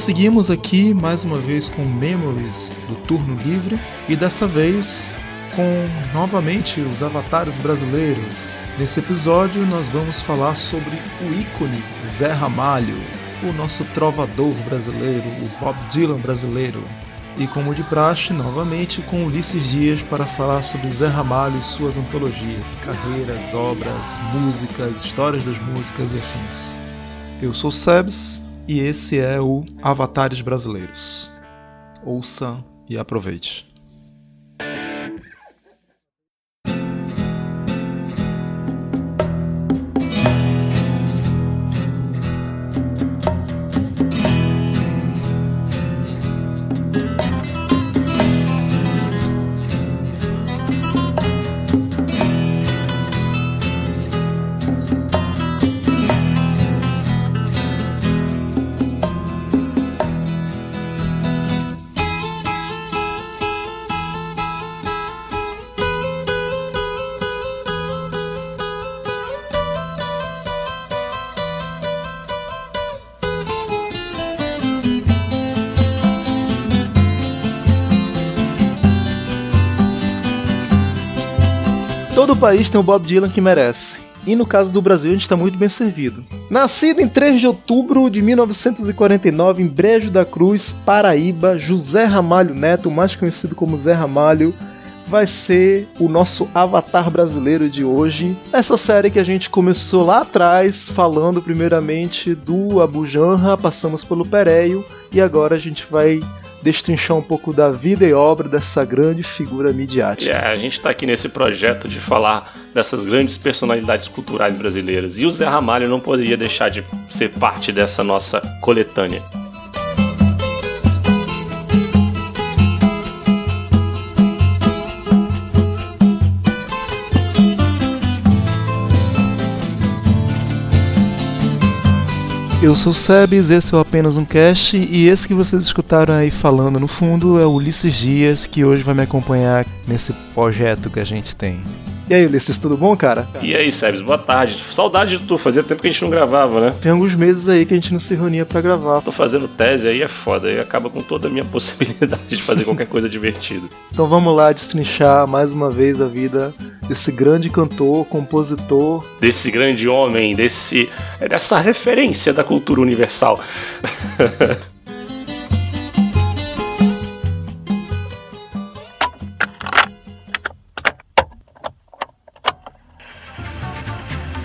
Prosseguimos aqui mais uma vez com Memories do Turno Livre e dessa vez com novamente os avatares brasileiros. Nesse episódio nós vamos falar sobre o ícone Zé Ramalho, o nosso trovador brasileiro, o Bob Dylan brasileiro. E como de praxe, novamente com Ulisses Dias para falar sobre Zé Ramalho e suas antologias, carreiras, obras, músicas, histórias das músicas e afins. Eu sou Sebs e esse é o Avatares Brasileiros. Ouça e aproveite. País tem o Bob Dylan que merece. E no caso do Brasil, a gente está muito bem servido. Nascido em 3 de outubro de 1949 em Brejo da Cruz, Paraíba, José Ramalho Neto, mais conhecido como Zé Ramalho, vai ser o nosso avatar brasileiro de hoje. Essa série que a gente começou lá atrás, falando primeiramente do Abu Janra, passamos pelo Pereio e agora a gente vai destrinchar um pouco da vida e obra dessa grande figura midiática. É, a gente está aqui nesse projeto de falar dessas grandes personalidades culturais brasileiras e o Zé Ramalho não poderia deixar de ser parte dessa nossa coletânea. Eu sou o Sebes, esse é o apenas um cast e esse que vocês escutaram aí falando no fundo é o Ulisses Dias, que hoje vai me acompanhar nesse projeto que a gente tem. E aí, Ulisses, tudo bom, cara? E aí, Sebes, boa tarde. Saudade de tu, fazia tempo que a gente não gravava, né? Tem alguns meses aí que a gente não se reunia para gravar. Tô fazendo tese aí é foda, aí acaba com toda a minha possibilidade de fazer qualquer coisa divertida. Então vamos lá destrinchar mais uma vez a vida desse grande cantor, compositor, Desse grande homem, desse é dessa referência da cultura universal.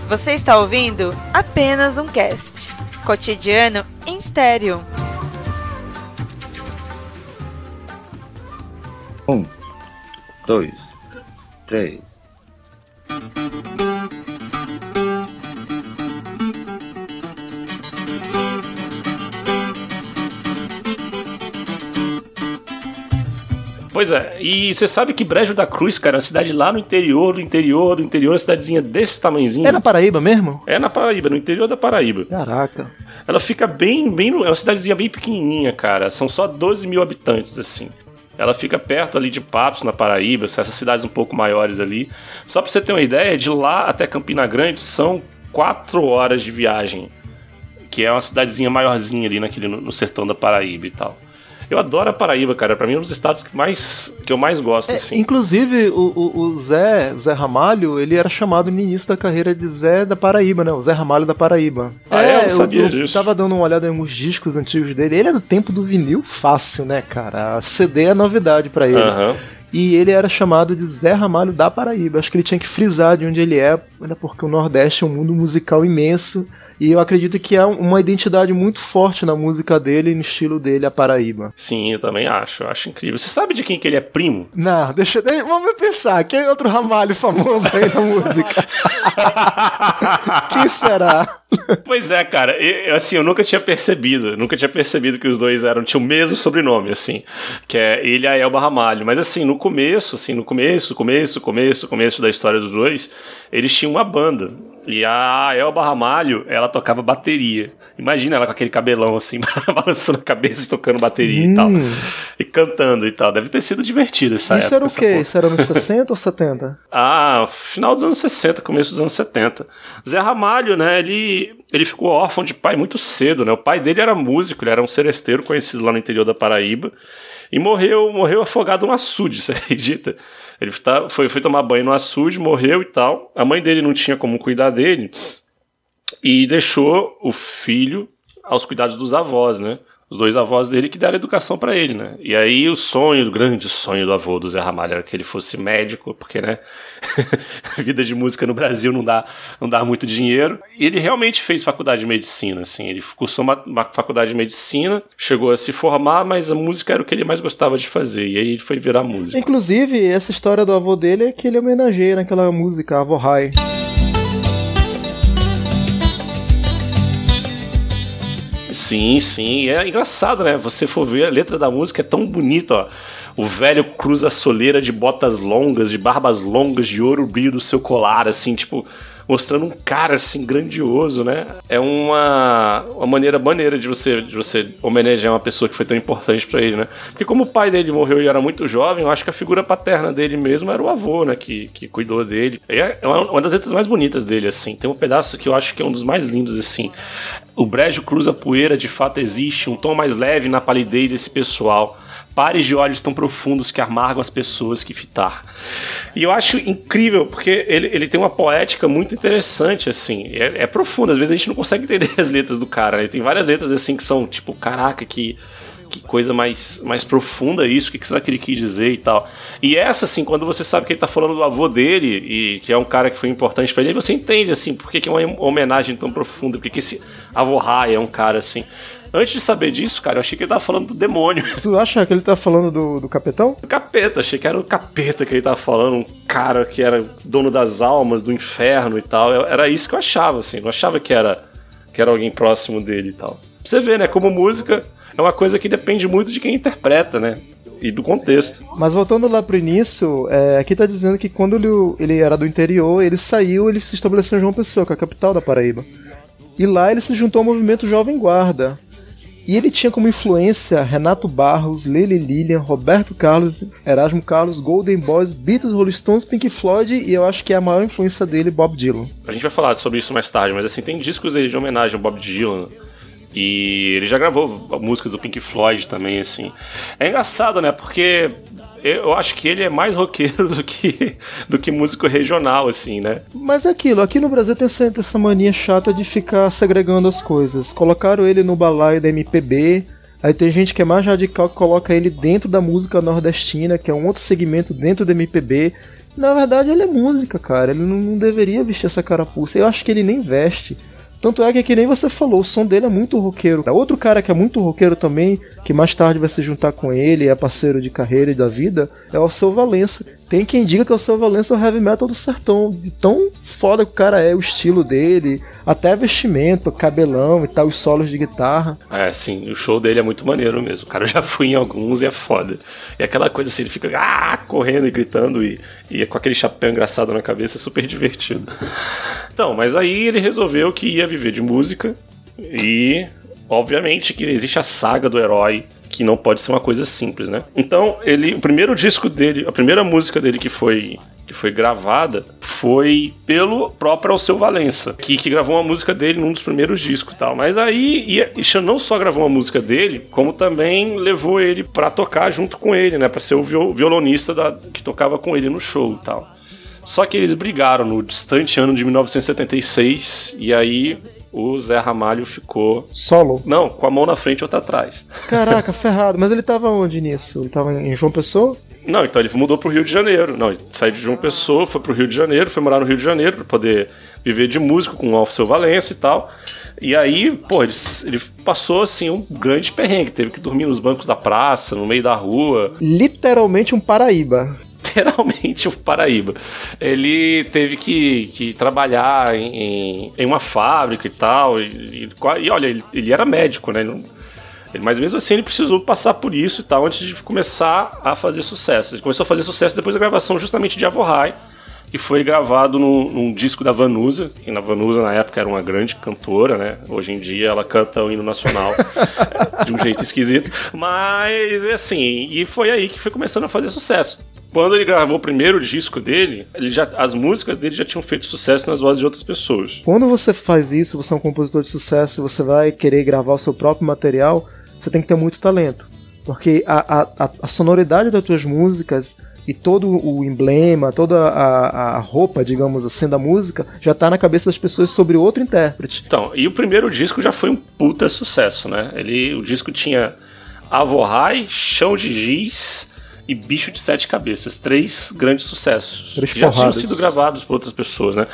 Você está ouvindo apenas um cast. Cotidiano em estéreo. Um, dois, três. Pois é, e você sabe que Brejo da Cruz, cara, é uma cidade lá no interior, do interior, do interior, uma cidadezinha desse tamanhozinho. É na Paraíba mesmo? É na Paraíba, no interior da Paraíba. Caraca. Ela fica bem, bem. É uma cidadezinha bem pequenininha, cara. São só 12 mil habitantes, assim. Ela fica perto ali de Patos, na Paraíba, essas cidades um pouco maiores ali. Só pra você ter uma ideia, de lá até Campina Grande são 4 horas de viagem. Que é uma cidadezinha maiorzinha ali naquele, no sertão da Paraíba e tal. Eu adoro a Paraíba, cara. Pra mim é um dos estados que, mais, que eu mais gosto, É, assim. inclusive, o, o- o Zé, o Zé Ramalho, ele era chamado no início da carreira de Zé da Paraíba, né? O Zé Ramalho da Paraíba. Ah, é? Eu não sabia eu, disso. tava dando uma olhada em alguns discos antigos dele. Ele é do tempo do vinil fácil, né, cara? A CD é novidade pra ele. Aham. E ele era chamado de Zé Ramalho da Paraíba. Acho que ele tinha que frisar de onde ele é, ainda porque o Nordeste é um mundo musical imenso. E eu acredito que há uma identidade muito forte na música dele e no estilo dele, a Paraíba. Sim, eu também acho. Eu acho incrível. Você sabe de quem que ele é primo? Não, deixa, deixa vamos pensar. Quem é outro Ramalho famoso aí na música? Quem será? Pois é, cara, eu, assim, eu nunca tinha percebido, eu nunca tinha percebido que os dois eram, tinham o mesmo sobrenome, assim, que é ele e a Elba Ramalho, mas assim, no, começo, assim, no começo, começo, começo, começo da história dos dois, eles tinham uma banda. E a Elba Ramalho, ela tocava bateria. Imagina ela com aquele cabelão assim, balançando a cabeça e tocando bateria hum. e tal. Hum. E cantando e tal. Deve ter sido divertido essa Isso época, era o quê? Isso era nos 60 ou 70? Ah, final dos anos 60, começo dos anos 70. Zé Ramalho, né, ele, ele ficou órfão de pai muito cedo, né? O pai dele era músico, ele era um seresteiro conhecido lá no interior da Paraíba. E morreu, morreu afogado no açude, você acredita? Ele tá, foi, foi tomar banho no açude, morreu e tal. A mãe dele não tinha como cuidar dele e deixou o filho aos cuidados dos avós, né? Os dois avós dele que deram educação para ele, né? E aí o sonho, o grande sonho do avô do Zé Ramalho era que ele fosse médico, porque, né? vida de música no Brasil não dá, não dá muito dinheiro. E ele realmente fez faculdade de medicina, assim. Ele cursou uma, uma faculdade de medicina, chegou a se formar, mas a música era o que ele mais gostava de fazer. E aí ele foi virar músico. Inclusive, essa história do avô dele é que ele homenageia naquela música, Avô Rai. Sim, sim. É engraçado, né? Você for ver a letra da música, é tão bonita, ó. O velho cruza a soleira de botas longas, de barbas longas, de ouro brilho do seu colar, assim, tipo, mostrando um cara assim grandioso, né? É uma, uma maneira maneira de você de você homenagear uma pessoa que foi tão importante para ele, né? Porque como o pai dele morreu e era muito jovem, eu acho que a figura paterna dele mesmo era o avô, né? Que, que cuidou dele. É uma, uma das letras mais bonitas dele, assim. Tem um pedaço que eu acho que é um dos mais lindos, assim. O brejo cruza poeira, de fato existe, um tom mais leve na palidez desse pessoal pares de olhos tão profundos que amargam as pessoas que fitar. E eu acho incrível, porque ele, ele tem uma poética muito interessante, assim. É, é profundo, às vezes a gente não consegue entender as letras do cara. Né? Tem várias letras assim que são tipo, caraca, que, que coisa mais, mais profunda isso, o que, que será que ele quis dizer e tal. E essa, assim, quando você sabe que ele tá falando do avô dele, e que é um cara que foi importante para ele, você entende, assim, por que, que é uma homenagem tão profunda, porque que esse avô Rai é um cara assim. Antes de saber disso, cara, eu achei que ele tava falando do demônio. Tu acha que ele tá falando do, do capetão? Do capeta, achei que era o capeta que ele tava falando, um cara que era dono das almas, do inferno e tal. Era isso que eu achava, assim. Não achava que era, que era alguém próximo dele e tal. Pra você ver, né? Como música é uma coisa que depende muito de quem interpreta, né? e do contexto. Mas voltando lá pro início, é, aqui tá dizendo que quando ele, ele, era do interior, ele saiu, ele se estabeleceu em João Pessoa, que é a capital da Paraíba. E lá ele se juntou ao movimento Jovem Guarda, e ele tinha como influência Renato Barros, Lele Lilian, Roberto Carlos, Erasmo Carlos, Golden Boys, Beatles, Rolling Stones, Pink Floyd e eu acho que é a maior influência dele, Bob Dylan. A gente vai falar sobre isso mais tarde, mas assim, tem discos dele de homenagem ao Bob Dylan. E ele já gravou músicas do Pink Floyd também, assim. É engraçado, né? Porque eu acho que ele é mais roqueiro do que, do que músico regional, assim, né? Mas é aquilo, aqui no Brasil tem essa, essa mania chata de ficar segregando as coisas. Colocaram ele no balaio da MPB, Aí tem gente que é mais radical que coloca ele dentro da música nordestina, que é um outro segmento dentro do MPB. Na verdade, ele é música, cara. Ele não deveria vestir essa carapuça. Eu acho que ele nem veste. Tanto é que, que nem você falou, o som dele é muito roqueiro. Outro cara que é muito roqueiro também, que mais tarde vai se juntar com ele, é parceiro de carreira e da vida, é o Seu Valença. Tem quem diga que o Valença é o heavy metal do sertão. Tão foda que o cara é, o estilo dele, até vestimento, cabelão e tal, os solos de guitarra. É, sim, o show dele é muito maneiro mesmo. O cara já foi em alguns e é foda. E aquela coisa assim, ele fica ah, correndo e gritando e, e com aquele chapéu engraçado na cabeça, é super divertido. Então, mas aí ele resolveu que ia viver de música e obviamente que existe a saga do herói que não pode ser uma coisa simples, né? Então, ele, o primeiro disco dele, a primeira música dele que foi que foi gravada foi pelo próprio Alceu Valença, que, que gravou uma música dele num dos primeiros discos e tal. Mas aí, e, não só gravou uma música dele, como também levou ele para tocar junto com ele, né? Pra ser o violonista da, que tocava com ele no show e tal. Só que eles brigaram no distante ano de 1976 e aí o Zé Ramalho ficou. Solo? Não, com a mão na frente e outra atrás. Caraca, ferrado. Mas ele tava onde nisso? Ele tava em João Pessoa? Não, então ele mudou pro Rio de Janeiro. Não, ele saiu de João Pessoa, foi pro Rio de Janeiro, foi morar no Rio de Janeiro para poder viver de músico com o Alfio Valença e tal. E aí, pô, ele, ele, passou assim um grande perrengue, teve que dormir nos bancos da praça, no meio da rua. Literalmente um Paraíba literalmente o Paraíba. Ele teve que, que trabalhar em, em uma fábrica e tal. E, e, e olha, ele, ele, era médico, né? Mas mesmo assim ele precisou passar por isso e tal antes de começar a fazer sucesso. Ele começou a fazer sucesso depois da gravação justamente de Avohai, que foi gravado num, num, disco da Vanusa, que na Vanusa na época era uma grande cantora, né? Hoje em dia ela canta o hino nacional de um jeito esquisito. Mas assim, e foi aí que foi começando a fazer sucesso. Quando ele gravou o primeiro disco dele, ele já, as músicas dele já tinham feito sucesso nas vozes de outras pessoas. Quando você faz isso, você é um compositor de sucesso, você vai querer gravar o seu próprio material, você tem que ter muito talento. Porque a, a, a sonoridade das tuas músicas e todo o emblema, toda a, a roupa, digamos assim, da música já está na cabeça das pessoas sobre outro intérprete. Então, e o primeiro disco já foi um puta sucesso, né? Ele, o disco tinha Avohai, Chão de Giz e Bicho de Sete Cabeças. Três grandes sucessos. Três já porradas. tinham sido gravados por outras pessoas, né?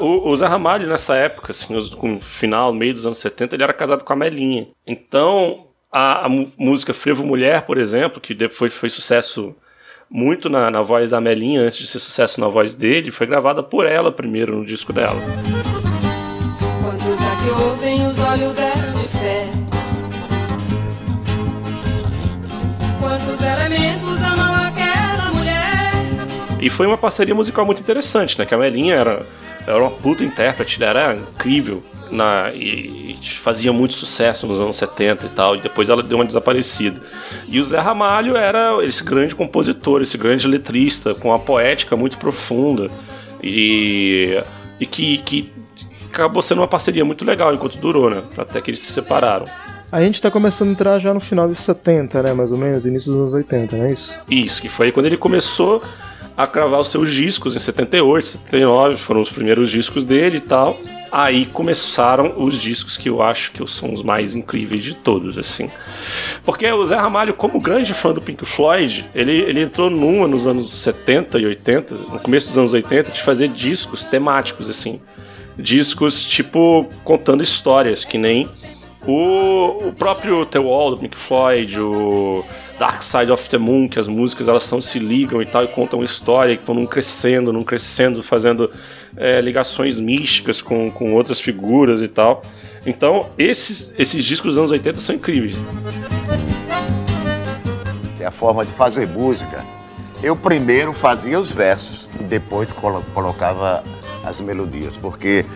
Uh, o, o Zé Ramalho, nessa época, assim, no final, meio dos anos 70, ele era casado com a Melinha. Então, a, a música Frevo Mulher, por exemplo, que depois foi sucesso muito na, na voz da Melinha antes de ser sucesso na voz dele, foi gravada por ela primeiro no disco dela. Quantos aqui ouvem os olhos eram E foi uma parceria musical muito interessante, né? Que a Melinha era, era uma puta intérprete, era incrível na, e, e, fazia muito sucesso nos anos 70 e tal, e depois ela deu uma desaparecida. E o Zé Ramalho era esse grande compositor, esse grande letrista, com uma poética muito profunda e, e que, que acabou sendo uma parceria muito legal enquanto durou, né? Até que eles se separaram. A gente está começando a entrar já no final dos 70, né? Mais ou menos, início dos anos 80, não é isso? Isso, que foi quando ele começou a gravar os seus discos em 78, 79, foram os primeiros discos dele e tal aí começaram os discos que eu acho que são os mais incríveis de todos, assim. Porque o Zé Ramalho, como grande fã do Pink Floyd, ele, ele entrou numa nos anos 70 e 80, no começo dos anos 80, de fazer discos temáticos, assim. Discos, tipo, contando histórias, que nem o, o próprio The Wall do Pink Floyd, o Dark Side of the Moon, que as músicas elas são, se ligam e tal, e contam uma história, que estão num crescendo, num crescendo, fazendo é, ligações místicas com, com outras figuras e tal. Então, esses, esses discos dos anos 80 são incríveis. É a forma de fazer música. Eu primeiro fazia os versos, depois colocava as melodias, porque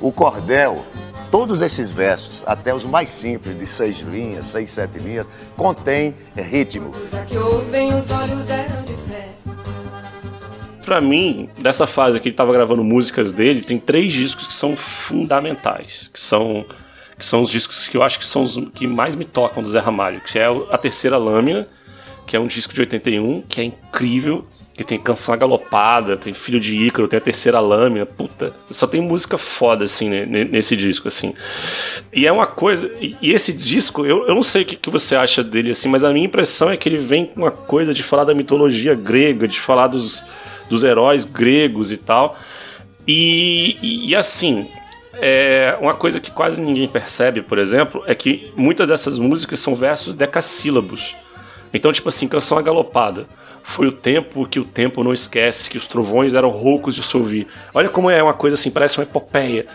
o cordel, todos esses versos, até os mais simples, de seis linhas, seis, sete linhas, contém ritmo. Para mim, dessa fase que ele tava gravando músicas dele, tem três discos que são fundamentais, que são que são os discos que eu acho que são os que mais me tocam do Zé Ramalho, que é a Terceira Lâmina, que é um disco de 81, que é incrível, que tem canção agalopada, tem Filho de Ícaro, tem a Terceira Lâmina, puta, só tem música foda, assim, né, nesse disco, assim. E é uma coisa, e, esse disco, eu, eu não sei o que, que você acha dele, assim, mas a minha impressão é que ele vem com uma coisa de falar da mitologia grega, de falar dos dos heróis gregos e tal. E, e, e assim, é, uma coisa que quase ninguém percebe, por exemplo, é que muitas dessas músicas são versos decassílabos. Então, tipo assim, canção agalopada. Foi o tempo que o tempo não esquece, que os trovões eram roucos de se ouvir. Olha como é uma coisa assim, parece uma epopeia.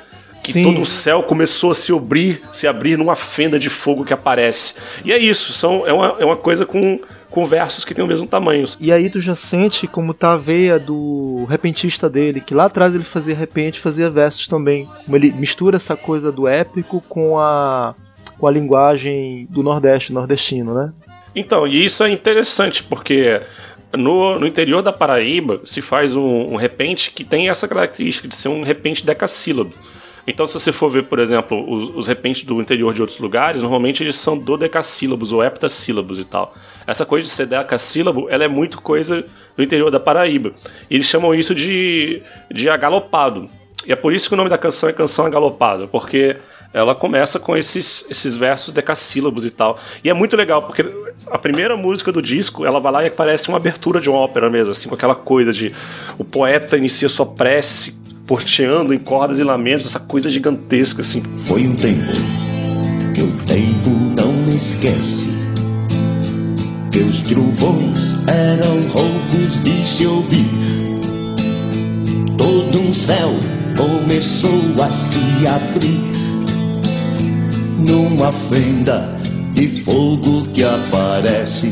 Que Sim. todo o céu começou a se abrir, se abrir numa fenda de fogo que aparece. E é isso, são, é, uma, é uma coisa com com versos que têm o mesmo tamanho. E aí tu já sente como tá a veia do repentista dele, que lá atrás ele fazia repente, fazia versos também. Como ele mistura essa coisa do épico com a com a linguagem do Nordeste, nordestino, né? Então, e isso é interessante, porque no, no interior da Paraíba se faz um, um repente que tem essa característica de ser um repente decassílabo. Então, se você for ver, por exemplo, os, os repentes do interior de outros lugares, normalmente eles são dodecassílabos ou heptassílabos e tal. Essa coisa de ser decassílabo, ela é muito coisa do interior da Paraíba. E eles chamam isso de, de agalopado. E é por isso que o nome da canção é Canção Agalopado, porque ela começa com esses, esses versos decassílabos e tal. E é muito legal, porque a primeira música do disco, ela vai lá e parece uma abertura de uma ópera mesmo, assim, com aquela coisa de o poeta inicia sua prece porteando em cordas e lamentos, essa coisa gigantesca assim. Foi um tempo que o tempo não esquece. Que os trovões eram roucos de se ouvir. Todo um céu começou a se abrir numa fenda e fogo que aparece.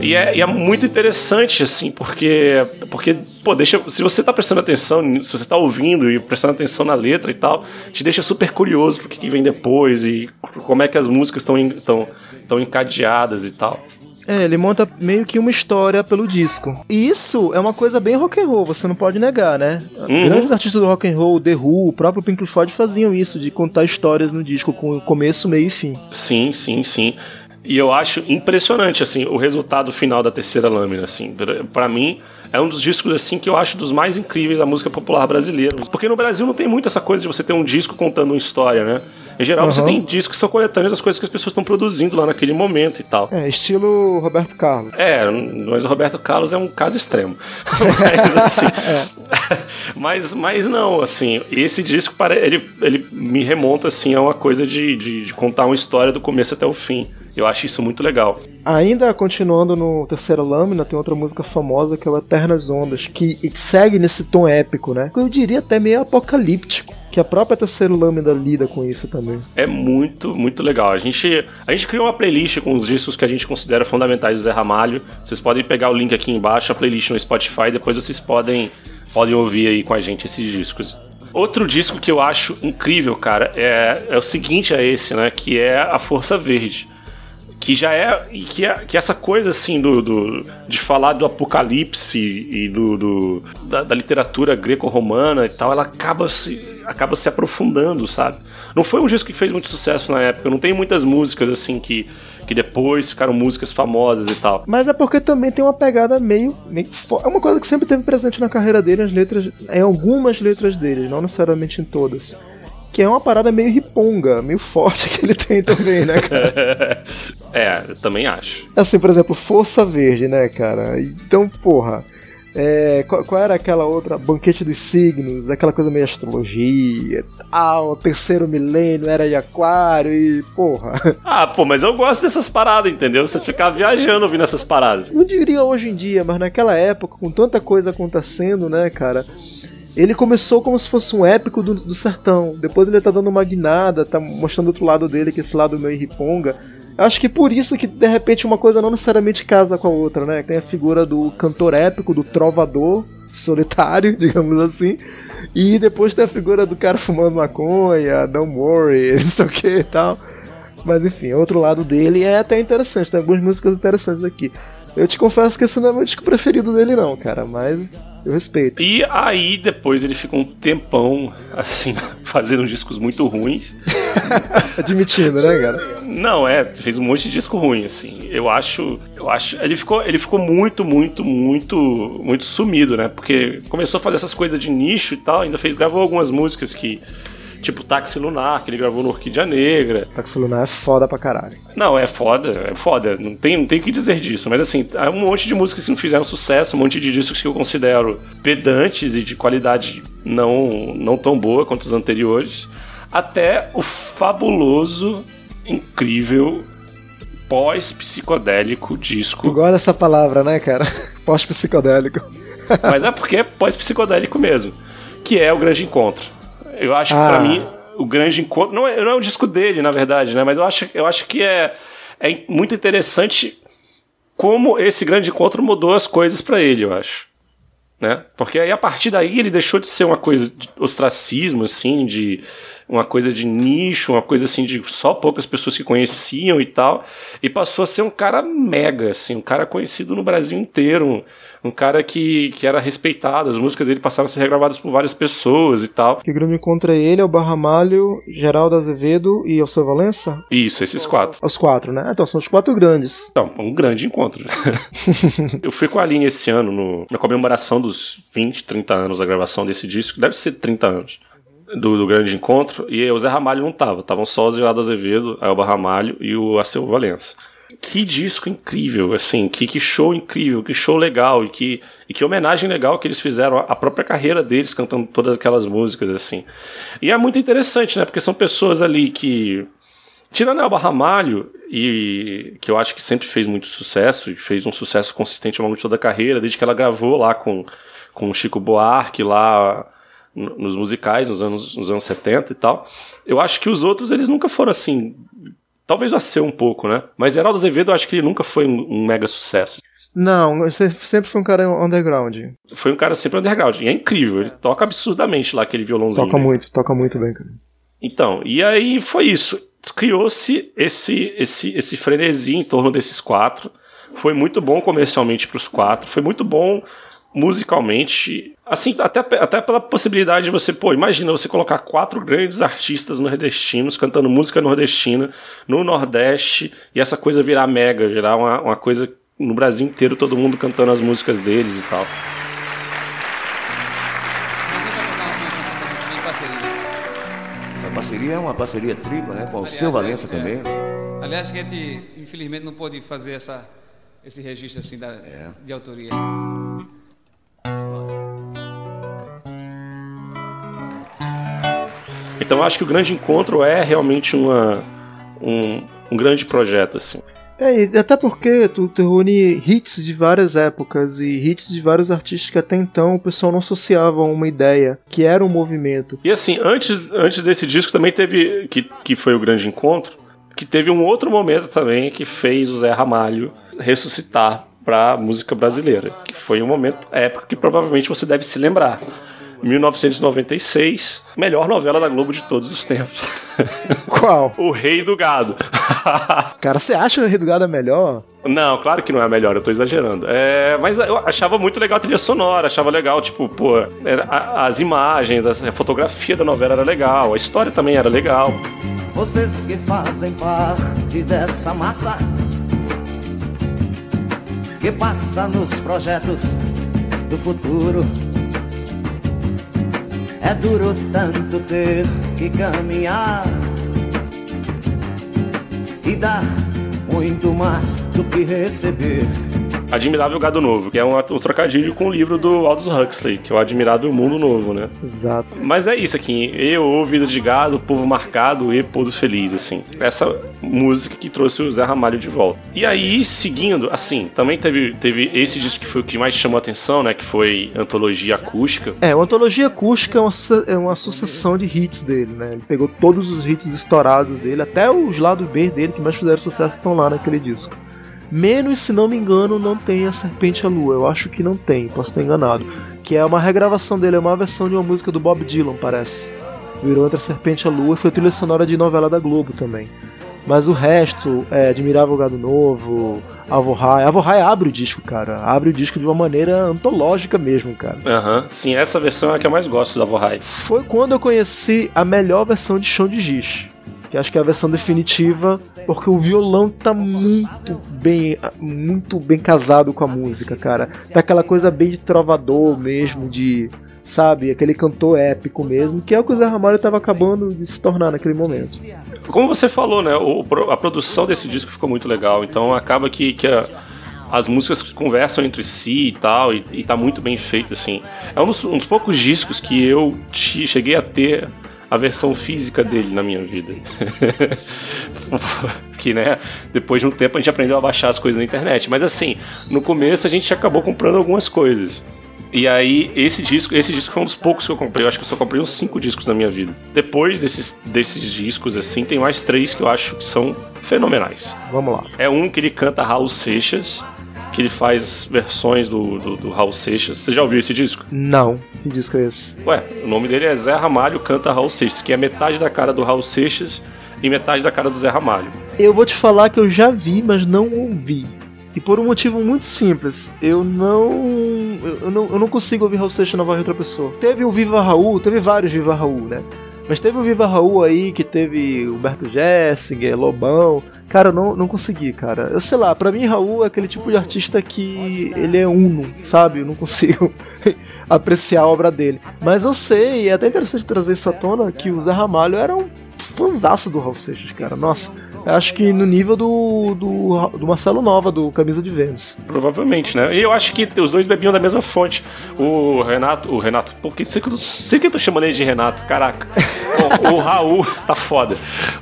E é, e é, muito interessante, assim, porque, porque pô, deixa, se você tá prestando atenção, se você tá ouvindo e prestando atenção na letra e tal, te deixa super curioso pro que vem depois e como é que as músicas estão encadeadas e tal. É, ele monta meio que uma história pelo disco. E isso é uma coisa bem rock and roll, você não pode negar, né? Uhum. Grandes artistas do rock and roll, The Who, o próprio Pink Floyd faziam isso, de contar histórias no disco com começo, meio e fim. Sim, sim, sim. E eu acho impressionante assim o resultado final da terceira lâmina, assim. Para mim, é um dos discos assim que eu acho dos mais incríveis da música popular brasileira. Porque no Brasil não tem muito essa coisa de você ter um disco contando uma história, né? Em geral, uhum. você tem discos que são coletâneas das coisas que as pessoas estão produzindo lá naquele momento e tal. É, estilo Roberto Carlos. É, mas o Roberto Carlos é um caso extremo. mas, assim, é. mas, mas não, assim, esse disco ele, ele me remonta assim a uma coisa de, de, de contar uma história do começo até o fim. Eu acho isso muito legal. Ainda continuando no terceira lâmina, tem outra música famosa que é o Eternas Ondas, que segue nesse tom épico, né? Eu diria até meio apocalíptico. Que a própria terceira lâmina lida com isso também. É muito, muito legal. A gente, a gente criou uma playlist com os discos que a gente considera fundamentais do Zé Ramalho. Vocês podem pegar o link aqui embaixo, a playlist no Spotify, depois vocês podem, podem ouvir aí com a gente esses discos. Outro disco que eu acho incrível, cara, é, é o seguinte a esse, né? Que é a Força Verde que já é que, é, que essa coisa assim do, do de falar do apocalipse e do, do da, da, literatura greco-romana e tal, ela acaba se acaba se aprofundando, sabe? Não foi um disco que fez muito sucesso na época, não tem muitas músicas assim que que depois ficaram músicas famosas e tal. Mas é porque também tem uma pegada meio, meio é uma coisa que sempre teve presente na carreira dele, as letras, em algumas letras dele, não necessariamente em todas que é uma parada meio riponga, meio forte que ele tem também, né, cara? é, eu também acho. Assim, por exemplo, Força Verde, né, cara? Então, porra. É, qual, qual, era aquela outra? Banquete dos Signos, aquela coisa meio astrologia. Ah, o terceiro milênio era de Aquário e porra. Ah, pô, mas eu gosto dessas paradas, entendeu? Você ficar viajando ouvindo essas paradas. Não diria hoje em dia, mas naquela época, com tanta coisa acontecendo, né, cara? Ele começou como se fosse um épico do, do sertão. Depois ele tá dando uma guinada, tá mostrando outro lado dele, que é esse lado meio riponga. Acho que por isso que de repente uma coisa não necessariamente casa com a outra, né? Tem a figura do cantor épico, do trovador solitário, digamos assim. E depois tem a figura do cara fumando maconha, don't worry, não sei o que e tal. Mas enfim, outro lado dele é até interessante, tem algumas músicas interessantes aqui. Eu te confesso que esse não é meu disco preferido dele, não, cara, mas eu respeito. E aí depois ele ficou um tempão, assim, fazendo discos muito ruins. Admitindo, né, cara? Não, é, fez um monte de disco ruim, assim. Eu acho. Eu acho. Ele ficou, ele ficou muito, muito, muito, muito sumido, né? Porque começou a fazer essas coisas de nicho e tal, ainda fez, gravou algumas músicas que Tipo Táxi Lunar, que ele gravou no Orquídea Negra. Táxi Lunar é foda pra caralho. Não, é foda, é foda. Não tem, não tem o que dizer disso. Mas assim, há um monte de músicas que não fizeram sucesso, um monte de discos que eu considero pedantes e de qualidade não, não tão boa quanto os anteriores. Até o fabuloso, incrível pós-psicodélico disco. Tu gosta dessa palavra, né, cara? Pós-psicodélico. Mas é porque é pós-psicodélico mesmo. Que é o grande encontro. Eu acho ah. que pra mim o grande encontro. Não é, não é o disco dele, na verdade, né? Mas eu acho, eu acho que é, é muito interessante como esse grande encontro mudou as coisas para ele, eu acho. Né? Porque aí a partir daí ele deixou de ser uma coisa de ostracismo, assim, de uma coisa de nicho, uma coisa assim de só poucas pessoas que conheciam e tal, e passou a ser um cara mega, assim, um cara conhecido no Brasil inteiro, um, um cara que, que era respeitado, as músicas dele passaram a ser regravadas por várias pessoas e tal. Que o grande encontro é ele, é o Barramalho, Geraldo Azevedo e o seu Valença? Isso, esses quatro. Os quatro, né? Então são os quatro grandes. Então, um grande encontro. eu fui com a linha esse ano no, na comemoração dos 20, 30 anos da gravação desse disco, deve ser 30 anos do, do, grande encontro e o Zé Ramalho não tava, estavam só o Geraldo Azevedo, a Elba Ramalho e o Aceu Valença. Que disco incrível, assim, que, que show incrível, que show legal e que, e que homenagem legal que eles fizeram à própria carreira deles cantando todas aquelas músicas, assim. E é muito interessante, né, porque são pessoas ali que, tirando Elba Ramalho, e que eu acho que sempre fez muito sucesso, e fez um sucesso consistente ao longo de toda a carreira, desde que ela gravou lá com, com o Chico Buarque, lá nos musicais nos anos, nos anos 70 e tal. Eu acho que os outros eles nunca foram assim Talvez vá ser um pouco, né? Mas Heraldo Azevedo eu acho que ele nunca foi um, mega sucesso. Não, sempre foi um cara underground. Foi um cara sempre underground. E é incrível, ele toca absurdamente lá aquele violãozinho. Toca muito, toca muito bem, cara. Então, e aí foi isso. Criou-se esse, esse, esse frenesi em torno desses quatro. Foi muito bom comercialmente para os quatro. Foi muito bom musicalmente, assim, até, até pela possibilidade de você, pô, imagina você colocar quatro grandes artistas nordestinos cantando música nordestina no Nordeste e essa coisa virar mega, virar uma, uma coisa no Brasil inteiro, todo mundo cantando as músicas deles e tal. Essa parceria é uma parceria tripla, né? Com o seu Valença também. Aliás, que a gente, infelizmente, não pôde fazer essa, esse registro assim da, de autoria. Então acho que o grande encontro é realmente uma, um, um grande projeto, assim. É, até porque tu, tu reúne hits de várias épocas e hits de vários artistas que até então o pessoal não associava a uma ideia, que era um movimento. E assim, antes, antes desse disco também teve, que, que foi o grande encontro, que teve um outro momento também que fez o Zé Ramalho ressuscitar pra música brasileira, que foi um momento épico que provavelmente você deve se lembrar. 1996, melhor novela da Globo de todos os tempos. Qual? o Rei do Gado. Cara, você acha o Rei do Gado é melhor? Não, claro que não é a melhor, eu tô exagerando. É, mas eu achava muito legal a trilha sonora, achava legal, tipo, pô, era- a- as imagens, a fotografia da novela era legal, a história também era legal. Vocês que fazem parte dessa massa que passa nos projetos do futuro. É duro tanto ter que caminhar e dar muito mais do que receber. Admirável Gado Novo, que é um, um trocadilho com o livro do Aldous Huxley, que é o Admirável Mundo Novo, né? Exato. Mas é isso aqui, eu, Vida de Gado, Povo Marcado e Povo Feliz, assim. Essa música que trouxe o Zé Ramalho de volta. E aí, seguindo, assim, também teve, teve esse disco que foi o que mais chamou a atenção, né? Que foi Antologia Acústica. É, o Antologia Acústica é uma, é uma sucessão de hits dele, né? Ele pegou todos os hits estourados dele, até os lados B dele que mais fizeram sucesso estão lá naquele disco. Menos, se não me engano, não tem a Serpente à Lua. Eu acho que não tem, posso estar enganado. Que é uma regravação dele, é uma versão de uma música do Bob Dylan, parece. Virou entre a Serpente a Lua e foi trilha sonora de novela da Globo também. Mas o resto, é Admirável Gado Novo, Alvorrai. Alvorrai abre o disco, cara. Abre o disco de uma maneira antológica mesmo, cara. Aham, sim, essa versão é a que eu mais gosto da Vorrai. Foi quando eu conheci a melhor versão de Chão de Giz. Que acho que é a versão definitiva, porque o violão tá muito bem, muito bem casado com a música, cara. Tá aquela coisa bem de trovador mesmo, de, sabe, aquele cantor épico mesmo, que é o que o Zé Ramalho tava acabando de se tornar naquele momento. Como você falou, né? o- a produção desse disco ficou muito legal, então acaba que, que a- as músicas conversam entre si e tal, e, e tá muito bem feito, assim. É um dos, um dos poucos discos que eu te- cheguei a ter a versão física dele na minha vida. que, né, depois de um tempo a gente aprendeu a baixar as coisas na internet. Mas assim, no começo a gente acabou comprando algumas coisas. E aí, esse disco, esse disco foi um dos poucos que eu comprei. Eu acho que eu só comprei uns cinco discos na minha vida. Depois desses, desses discos, assim, tem mais três que eu acho que são fenomenais. Vamos lá. É um que ele canta Raul Seixas, que ele faz versões do, do, do Raul Seixas. Você já ouviu esse disco? Não, que disco é esse? Ué, o nome dele é Zé Ramalho Canta Raul Seixas, que é metade da cara do Raul Seixas e metade da cara do Zé Ramalho. Eu vou te falar que eu já vi, mas não ouvi. E por um motivo muito simples, eu não. Eu não, eu não consigo ouvir Raul Seixas na voz de outra pessoa. Teve o Viva Raul, teve vários Viva Raul, né? Mas teve o Viva Raul aí que teve Humberto Jessinger, Lobão. Cara, eu não, não consegui, cara. Eu sei lá, pra mim Raul é aquele tipo de artista que ele é uno, sabe? Eu não consigo apreciar a obra dele. Mas eu sei, é até interessante trazer isso à tona, que o Zé Ramalho era um fanzaço do Raul Seixas, cara. Nossa, acho que no nível do, do, do Marcelo Nova, do Camisa de Vênus. Provavelmente, né? E eu acho que os dois bebiam da mesma fonte. O Renato, o Renato, porque sei que sei que eu tô chamando ele de Renato, caraca. o, o Raul, tá foda.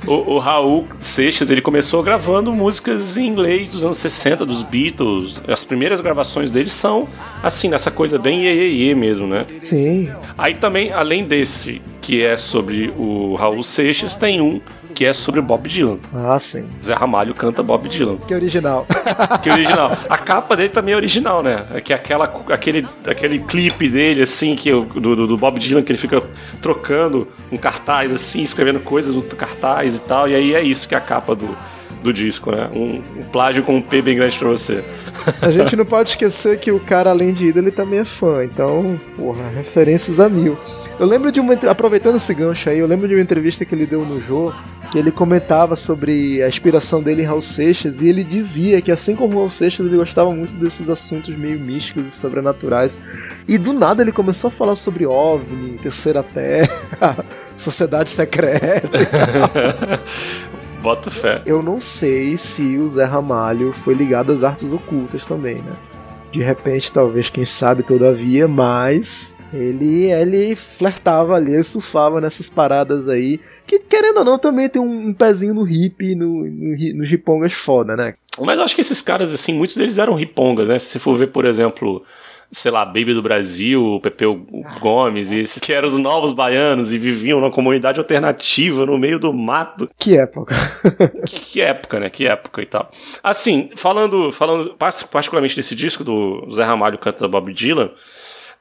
O, o Raul Seixas, ele começou gravando músicas em inglês dos anos 60, dos Beatles. As primeiras gravações dele são, assim, nessa coisa bem iê mesmo, né? Sim. Aí também, além desse, que é sobre o Raul Seixas, tem um que é sobre Bob Dylan. Ah, sim. Zé Ramalho canta Bob Dylan. Que original. que original. A capa dele também é original, né? É que aquela, aquele, aquele clipe dele, assim, que do, do, do Bob Dylan, que ele fica trocando um cartaz, assim, escrevendo coisas no cartaz e tal. E aí é isso que é a capa do, do disco, né? Um, um plágio com um P bem grande pra você. A gente não pode esquecer que o cara, além de ídolo, ele também é fã. Então, porra, referências a mil. Eu lembro de uma. Aproveitando esse gancho aí, eu lembro de uma entrevista que ele deu no Jô, que ele comentava sobre a inspiração dele em Raul Seixas, e ele dizia que, assim como Raul Seixas, ele gostava muito desses assuntos meio místicos e sobrenaturais. E do nada ele começou a falar sobre OVNI, Terceira Terra, Sociedade Secreta. Bota fé. Eu não sei se o Zé Ramalho foi ligado às artes ocultas também, né? De repente, talvez, quem sabe, todavia, mas ele, ele flertava ali, surfava nessas paradas aí, que querendo ou não também tem um, um pezinho no hip, no, no, nos ripongas foda, né? Mas acho que esses caras, assim, muitos deles eram ripongas, né? Se você for ver, por exemplo, sei lá, Baby do Brasil, o Pepeu Gomes, e esses que eram os novos baianos e viviam numa comunidade alternativa no meio do mato. Que época. que, que, época, né? Que época e tal. Assim, falando, falando particularmente desse disco do Zé Ramalho canta Bob Dylan,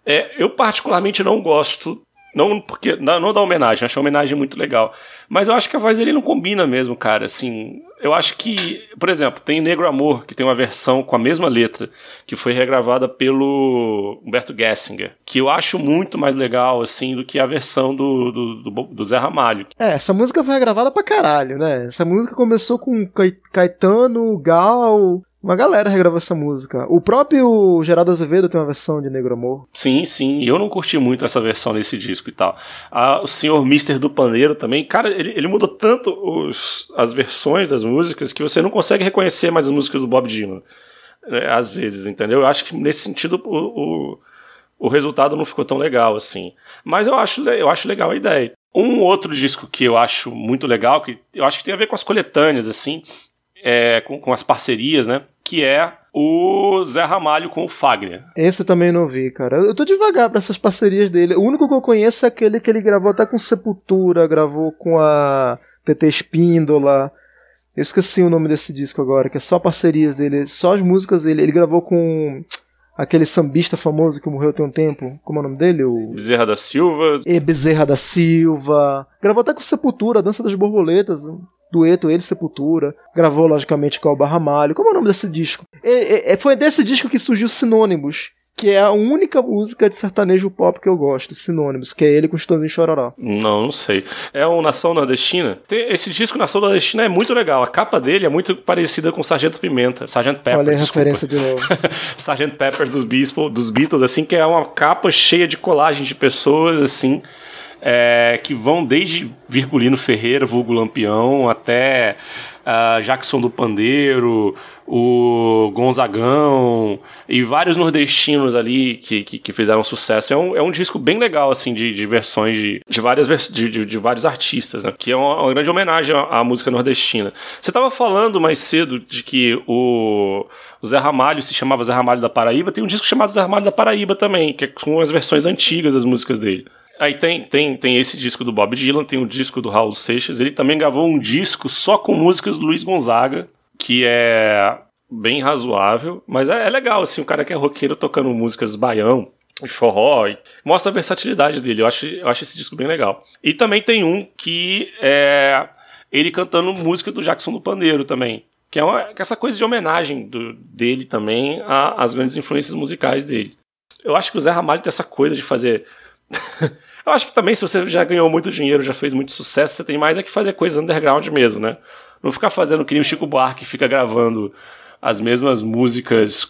é, eu particularmente não gosto não porque não, não da homenagem, acho a homenagem muito legal. Mas eu acho que a voz dele não combina mesmo, cara. Assim, eu acho que, por exemplo, tem Negro Amor, que tem uma versão com a mesma letra, que foi regravada pelo Humberto Gessinger, que eu acho muito mais legal, assim, do que a versão do, do, do, do Zé Ramalho. É, essa música foi regravada pra caralho, né? Essa música começou com Caetano, Gal, uma galera regravou essa música. O próprio Geraldo Azevedo tem uma versão de Negro Amor. Sim, sim. Eu não curti muito essa versão desse disco e tal. Ah, o senhor Mister do Paneiro também. Cara, ele, ele mudou tanto os, as versões das músicas que você não consegue reconhecer mais as músicas do Bob Dylan. Né, às vezes, entendeu? Eu acho que nesse sentido o, o, o resultado não ficou tão legal assim. Mas eu acho, eu acho legal a ideia. Um outro disco que eu acho muito legal, que eu acho que tem a ver com as coletâneas, assim, é, com, com as parcerias, né? Que é o Zé Ramalho com o Fagner. Esse eu também não vi, cara. Eu tô devagar pra essas parcerias dele. O único que eu conheço é aquele que ele gravou até com Sepultura, gravou com a TT Espíndola. Eu esqueci o nome desse disco agora, que é só parcerias dele, só as músicas dele. Ele gravou com aquele sambista famoso que morreu tem um tempo. Como é o nome dele? O... Bezerra da Silva. E Bezerra da Silva. Gravou até com Sepultura, Dança das Borboletas dueto ele Sepultura, gravou logicamente com o Barramalho. Como é o nome desse disco? É, é, foi desse disco que surgiu Sinônimos, que é a única música de sertanejo pop que eu gosto, Sinônimos, que é ele com Estãozinho Chororó. Não, não sei. É o Nação Nordestina. Esse disco Nação Nordestina é muito legal. A capa dele é muito parecida com Sargento Pimenta, Sargento Peppers. Olha a referência de novo. Sargento Peppers dos, Bispo, dos Beatles, assim, que é uma capa cheia de colagens de pessoas, assim é, que vão desde Virgulino Ferreira, vulgo Lampião, até uh, Jackson do Pandeiro, o Gonzagão e vários nordestinos ali que, que, que fizeram sucesso. É um, é um disco bem legal, assim, de, de versões de, de, várias, de, de, de vários artistas, né? Que é uma, uma grande homenagem à, à, música nordestina. Você estava falando mais cedo de que o, o Zé Ramalho se chamava Zé Ramalho da Paraíba. Tem um disco chamado Zé Ramalho da Paraíba também, que é com as versões antigas das músicas dele. Aí tem, tem, tem esse disco do Bob Dylan, tem o disco do Raul Seixas. Ele também gravou um disco só com músicas do Luiz Gonzaga, que é bem razoável, mas é, é legal, assim, o cara que é roqueiro tocando músicas baião, forró, mostra a versatilidade dele. Eu acho, eu acho esse disco bem legal. E também tem um que é ele cantando música do Jackson do Pandeiro também. Que é, uma, que é essa coisa de homenagem do, dele também às grandes influências musicais dele. Eu acho que o Zé Ramalho tem essa coisa de fazer Eu acho que também, se você já ganhou muito dinheiro, já fez muito sucesso, você tem mais é que fazer coisas underground mesmo, né? Não ficar fazendo que nem o Chico Buarque fica gravando as mesmas músicas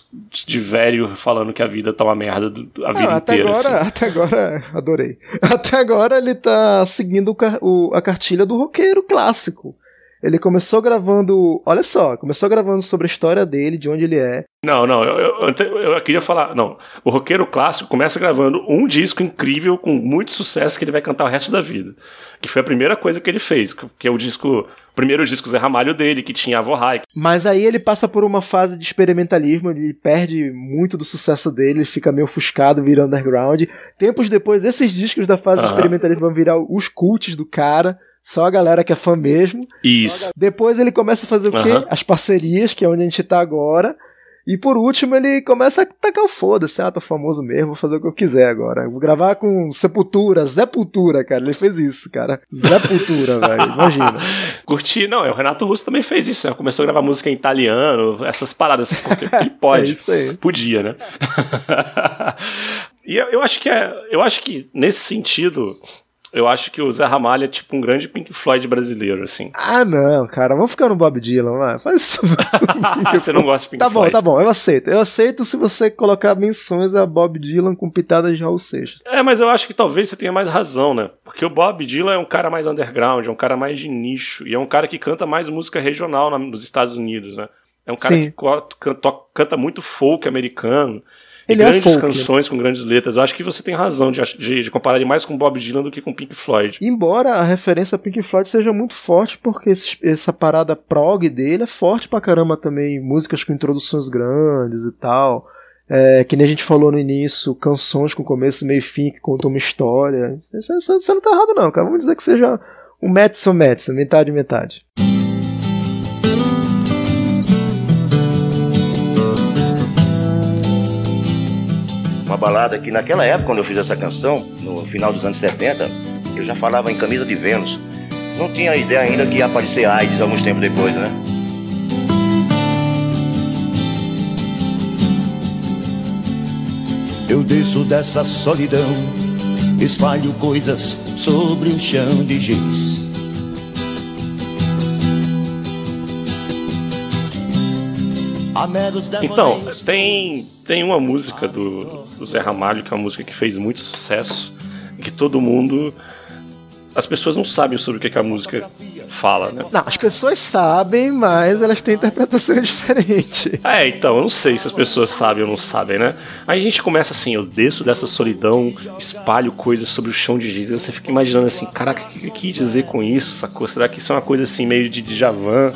de velho falando que a vida tá uma merda a ah, vida até inteira. Agora, assim. Até agora, adorei. Até agora ele tá seguindo o, a cartilha do roqueiro clássico. Ele começou gravando. Olha só, começou gravando sobre a história dele, de onde ele é. Não, não, eu, eu, eu, queria falar. Não, o roqueiro clássico começa gravando um disco incrível com muito sucesso que ele vai cantar o resto da vida. Que foi a primeira coisa que ele fez, que é o disco. O primeiro disco Zé Ramalho dele, que tinha a Vorrai. Mas aí ele passa por uma fase de experimentalismo, ele perde muito do sucesso dele, ele fica meio ofuscado, vira underground. Tempos depois, esses discos da fase de experimentalismo vão virar os cults do cara Só a galera que é fã mesmo. Isso. Depois ele começa a fazer o quê? Aham. As parcerias, que é onde a gente tá agora. E por último ele começa a tacar o foda-se. Ah, tô famoso mesmo, vou fazer o que eu quiser agora. Vou gravar com Sepultura, Zepultura, cara. Ele fez isso, cara. Zepultura, velho. Imagina. Curti, não, o Renato Russo também fez isso, né? Começou a gravar música em italiano, essas paradas, porque ele pode. É isso aí. Podia, né? e eu, eu acho que é. Eu acho que, nesse sentido, eu acho que o Zé Ramalho é tipo um grande Pink Floyd brasileiro, assim. Ah, não, cara. Vamos ficar no Bob Dylan, vai. Faz isso. Você não gosta de Pink Tá bom, Floyd? tá bom, eu aceito. Eu aceito se você colocar menções a Bob Dylan com pitadas de Raul Seixas. É, mas eu acho que talvez você tenha mais razão, né? Porque o Bob Dylan é um cara mais underground, é um cara mais de nicho, e é um cara que canta mais música regional na- nos Estados Unidos, né? É um cara Sim. que canta muito folk americano. Ele é grandes folk. canções com grandes letras. Eu acho que você tem razão de, de, de comparar ele mais com Bob Dylan do que com Pink Floyd. Embora a referência a Pink Floyd seja muito forte, porque esse- essa parada prog dele é forte pra caramba também. Músicas com introduções grandes e tal. É, que nem a gente falou no início, canções com começo, meio e fim, que contam uma história. Você, você- você não tá errado, não, cara. Vamos dizer que seja um Madison Madison, metade metade. Uma balada que naquela época, quando eu fiz essa canção, no final dos anos 70, eu já falava em camisa de Vênus. Não tinha ideia ainda que ia aparecer AIDS alguns tempos depois, né? Eu desço dessa solidão, espalho coisas sobre o chão de giz. Então, tem, tem uma música do, do Zé Ramalho, que é uma música que fez muito sucesso, e que todo mundo. As pessoas não sabem sobre o que, que a música fala, né? Não, as pessoas sabem, mas elas têm interpretação diferente. É, então, eu não sei se as pessoas sabem ou não sabem, né? Aí a gente começa assim, eu desço dessa solidão, espalho coisas sobre o chão de giz, e você fica imaginando assim, caraca, o que quis dizer com isso, sacou? Será que isso é uma coisa assim, meio de Djavan,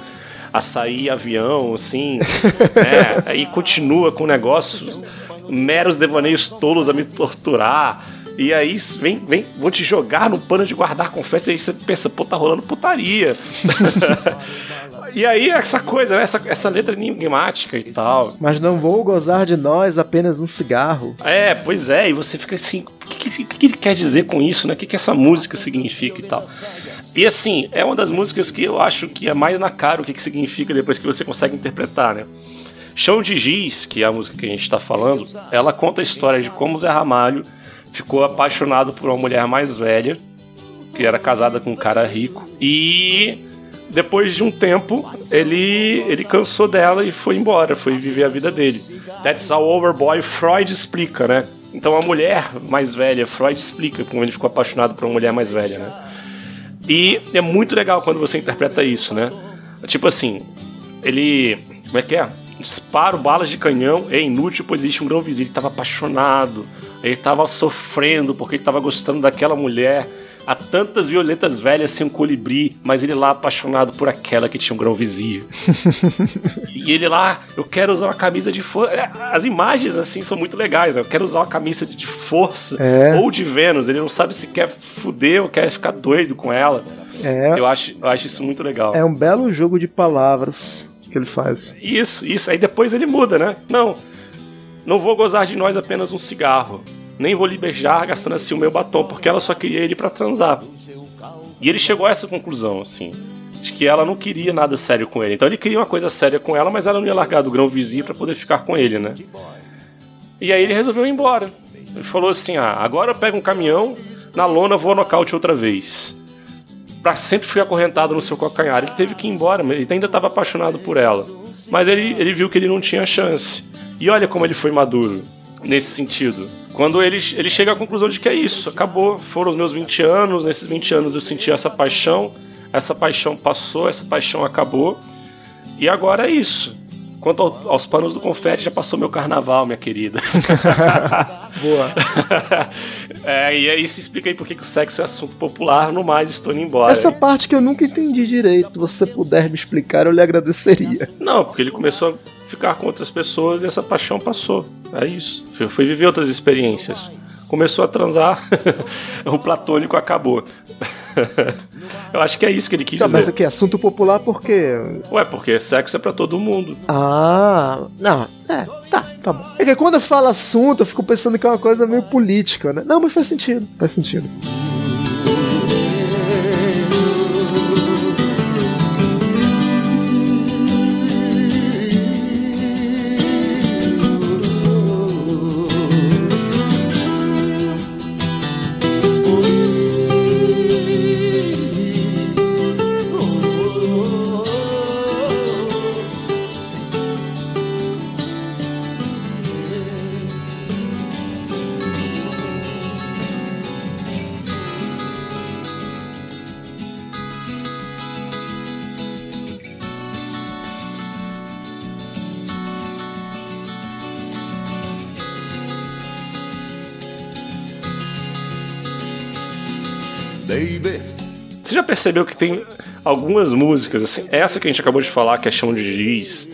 açaí, avião, assim, né? Aí continua com negócios, meros devaneios tolos a me torturar, e aí vem, vem, vou te jogar no pano de guardar confesso, e aí você pensa, pô, tá rolando putaria. E aí, essa coisa, né? essa, essa letra enigmática e tal. Mas não vou gozar de nós apenas um cigarro. É, pois é, e você fica assim, o que, que, que ele quer dizer com isso, né? O que, que essa música significa e tal. E assim, é uma das músicas que eu acho que é mais na cara o que, que significa depois que você consegue interpretar, né? Chão de Giz, que é a música que a gente tá falando, ela conta a história de como Zé Ramalho ficou apaixonado por uma mulher mais velha, que era casada com um cara rico, e depois de um tempo ele, ele cansou dela e foi embora, foi viver a vida dele. That's how Overboy Freud explica, né? Então a mulher mais velha, Freud explica como ele ficou apaixonado por uma mulher mais velha, né? E é muito legal quando você interpreta isso, né? Tipo assim, ele. Como é que é? Disparo balas de canhão é inútil, pois existe um grão vizinho. Ele estava apaixonado, ele estava sofrendo porque ele estava gostando daquela mulher. Há tantas violetas velhas sem um colibri, mas ele lá apaixonado por aquela que tinha um grão vizinho. e ele lá, eu quero usar uma camisa de força. As imagens assim são muito legais. né? Eu quero usar uma camisa de força É. ou de Vênus. Ele não sabe se quer fuder ou quer ficar doido com ela. É, Eu acho, eu acho isso muito legal. é um belo jogo de palavras que ele faz. Isso, isso. Aí depois ele muda, né? Não, não vou gozar de nós apenas um cigarro. Nem vou lhe beijar gastando assim o meu batom, porque ela só queria ele pra transar. E ele chegou a essa conclusão, assim, de que ela não queria nada sério com ele. Então ele queria uma coisa séria com ela, mas ela não ia largar do grão vizinho pra poder ficar com ele, né? E aí ele resolveu ir embora. Ele falou assim: ah, agora eu pego um caminhão, na lona vou nocaute outra vez. Pra sempre ficar acorrentado no seu calcanhar. Ele teve que ir embora, ele ainda estava apaixonado por ela. Mas ele, ele viu que ele não tinha chance. E olha como ele foi maduro nesse sentido. Quando ele, ele chega à conclusão de que é isso, acabou, foram os meus 20 anos, nesses 20 anos eu senti essa paixão, essa paixão passou, essa paixão acabou, e agora é isso. Quanto ao- aos panos do confete, já passou meu carnaval, minha querida. Boa. é, e aí se explica aí por que que o sexo é assunto popular, no mais estou indo embora. Essa parte que eu nunca entendi direito. Se você puder me explicar, eu lhe agradeceria. Não, porque ele começou a ficar com outras pessoas e essa paixão passou. É isso. Foi- Foi viver outras experiências. Começou a transar, o platônico acabou. Eu acho que é isso que ele quis Tá, dizer. mas aqui, assunto popular por quê? Ué, porque sexo é pra todo mundo. Ah, não, é, tá, tá bom. É que quando eu falo assunto, eu fico pensando que é uma coisa meio política, né? Não, mas faz sentido, faz sentido. Baby, Você já percebeu que tem algumas músicas, assim, essa que a gente acabou de falar, que é Chão de Giz,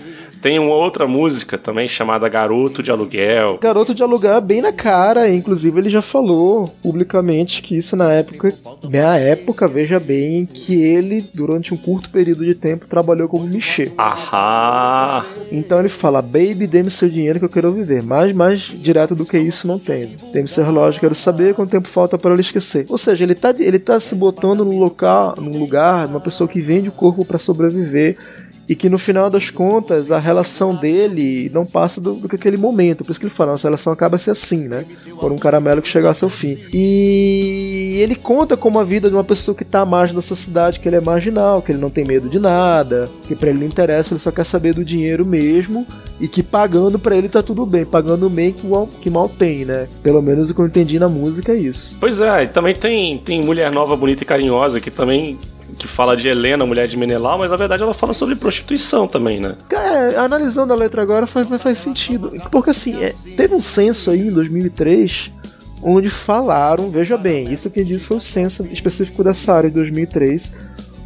tem uma outra música também chamada Garoto de Aluguel. Garoto de alugar bem na cara, inclusive ele já falou publicamente que isso na época, na época, veja bem, que ele, durante um curto período de tempo, trabalhou como michê. Ahá! Então ele fala, baby, dê-me seu dinheiro que eu quero viver. Mais, mais direto do que isso não tem. Dê-me seu relógio, quero saber quanto tempo falta para eu esquecer. Ou seja, ele tá, ele tá se botando no local, num lugar, uma pessoa que vende o corpo para sobreviver e que no final das contas a relação dele não passa do, do que aquele momento. Por isso que ele fala, nossa relação acaba se assim, né? Por um caramelo que chega ao seu fim. E ele conta como a vida de uma pessoa que tá à margem da sociedade, que ele é marginal, que ele não tem medo de nada, que pra ele não interessa, ele só quer saber do dinheiro mesmo e que pagando pra ele tá tudo bem, pagando bem que mal, que mal tem, né? Pelo menos o que eu entendi na música é isso. Pois é, e também tem, tem Mulher Nova, Bonita e Carinhosa, que também que fala de Helena, mulher de Menelau, mas na verdade ela fala sobre prostituição também, né? É, analisando a letra agora faz, faz sentido. Porque assim, é, teve um censo aí em 2003 onde falaram, veja bem, isso quem disse foi o censo específico dessa área de 2003,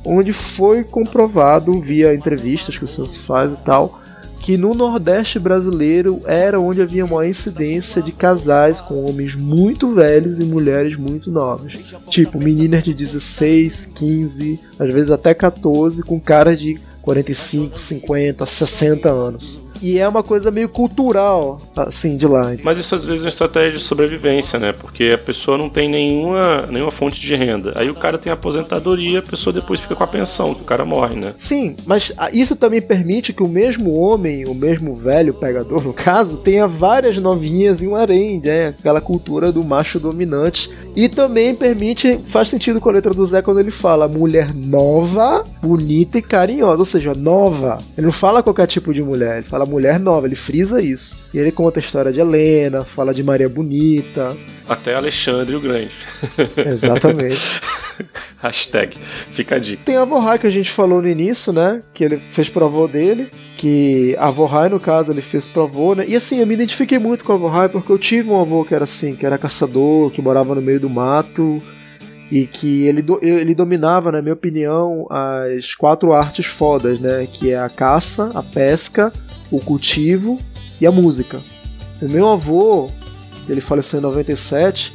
onde foi comprovado via entrevistas que o censo faz e tal, que no Nordeste brasileiro era onde havia maior incidência de casais com homens muito velhos e mulheres muito novas. Tipo, meninas de 16, 15, às vezes até 14, com caras de 45, 50, 60 anos. E é uma coisa meio cultural, assim, de lá. Mas isso às vezes é uma estratégia de sobrevivência, né? Porque a pessoa não tem nenhuma, nenhuma fonte de renda. Aí o cara tem aposentadoria, a pessoa depois fica com a pensão, que o cara morre, né? Sim, mas ah, isso também permite que o mesmo homem, o mesmo velho pegador, no caso, tenha várias novinhas em um harém, né? Aquela cultura do macho dominante. E também permite, faz sentido com a letra do Zé quando ele fala mulher nova, bonita e carinhosa. Ou seja, nova. Ele não fala qualquer tipo de mulher, ele fala mulher nova, ele frisa isso. E ele conta a história de Helena, fala de Maria Bonita. Até Alexandre o Grande. Exatamente. Hashtag, fica a dica. Tem a Vorrai que a gente falou no início, né? Que ele fez pro avô dele. Que a Vorrai, no caso, ele fez pro avô, né? E assim, eu me identifiquei muito com a Vorrai porque eu tive um avô que era assim, que era caçador, que morava no meio do mato. E que ele, do, ele dominava, na minha opinião, as quatro artes fodas, né? Que é a caça, a pesca, o cultivo e a música. O meu avô, ele faleceu em 97,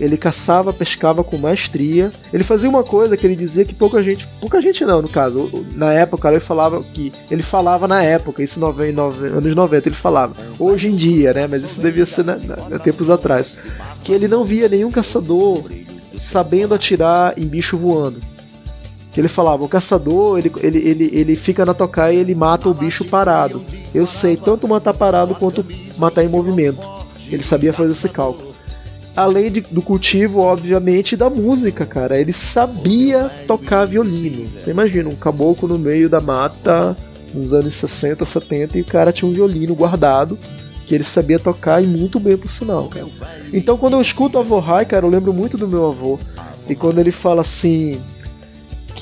ele caçava, pescava com maestria. Ele fazia uma coisa que ele dizia que pouca gente, pouca gente não, no caso, na época ele falava que ele falava na época, isso em anos 90 ele falava. Hoje em dia, né, mas isso devia ser na, na, tempos atrás, que ele não via nenhum caçador sabendo atirar em bicho voando. Que ele falava, o caçador, ele, ele, ele, ele fica na tocaia e ele mata o bicho parado. Eu sei tanto matar parado quanto matar em movimento. Ele sabia fazer esse cálculo. Além de, do cultivo, obviamente, da música, cara. Ele sabia tocar violino. Você imagina, um caboclo no meio da mata, nos anos 60, 70, e o cara tinha um violino guardado que ele sabia tocar e muito bem por sinal, cara. Então quando eu escuto a avô Rai, cara, eu lembro muito do meu avô. E quando ele fala assim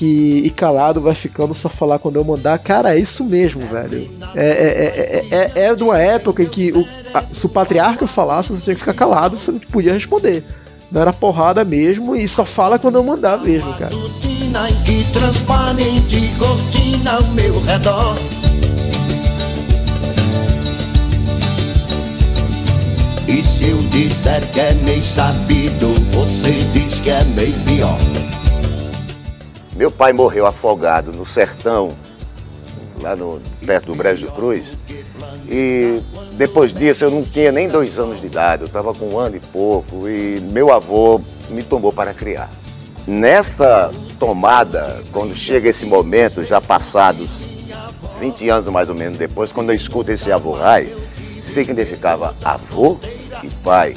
e calado vai ficando só falar quando eu mandar, cara, é isso mesmo, velho. É, é, é, é, é de uma época em que o, a, se o patriarca falasse, você tinha que ficar calado, você não podia responder. Não era porrada mesmo e só fala quando eu mandar mesmo, cara. que transparente cortina ao meu redor. E se eu disser que é meio sabido, você diz que é meio pior. Meu pai morreu afogado no sertão, lá no, perto do Brejo de Cruz. E depois disso eu não tinha nem dois anos de idade, eu estava com um ano e pouco, e meu avô me tomou para criar. Nessa tomada, quando chega esse momento, já passados 20 anos mais ou menos depois, quando eu escuto esse avô rai, significava avô e pai.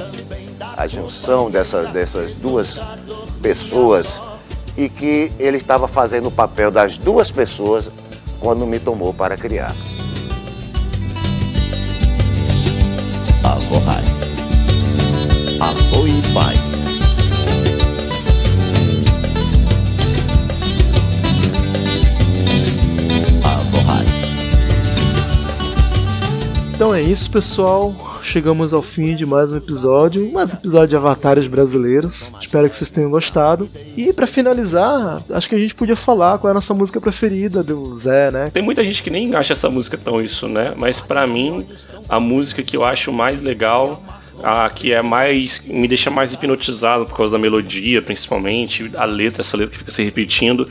A junção dessas, dessas duas pessoas e que ele estava fazendo o papel das duas pessoas quando me tomou para criar. Avô Rai. Avô e pai. Avô Rai. Então é isso, pessoal. Chegamos ao fim de mais um episódio, mais um episódio de Avatares brasileiros. Espero que vocês tenham gostado. E para finalizar, acho que a gente podia falar qual é a nossa música preferida do Zé, né? Tem muita gente que nem acha essa música tão isso, né? Mas pra mim, a música que eu acho mais legal, a que é mais. me deixa mais hipnotizado por causa da melodia, principalmente, a letra, essa letra que fica se repetindo.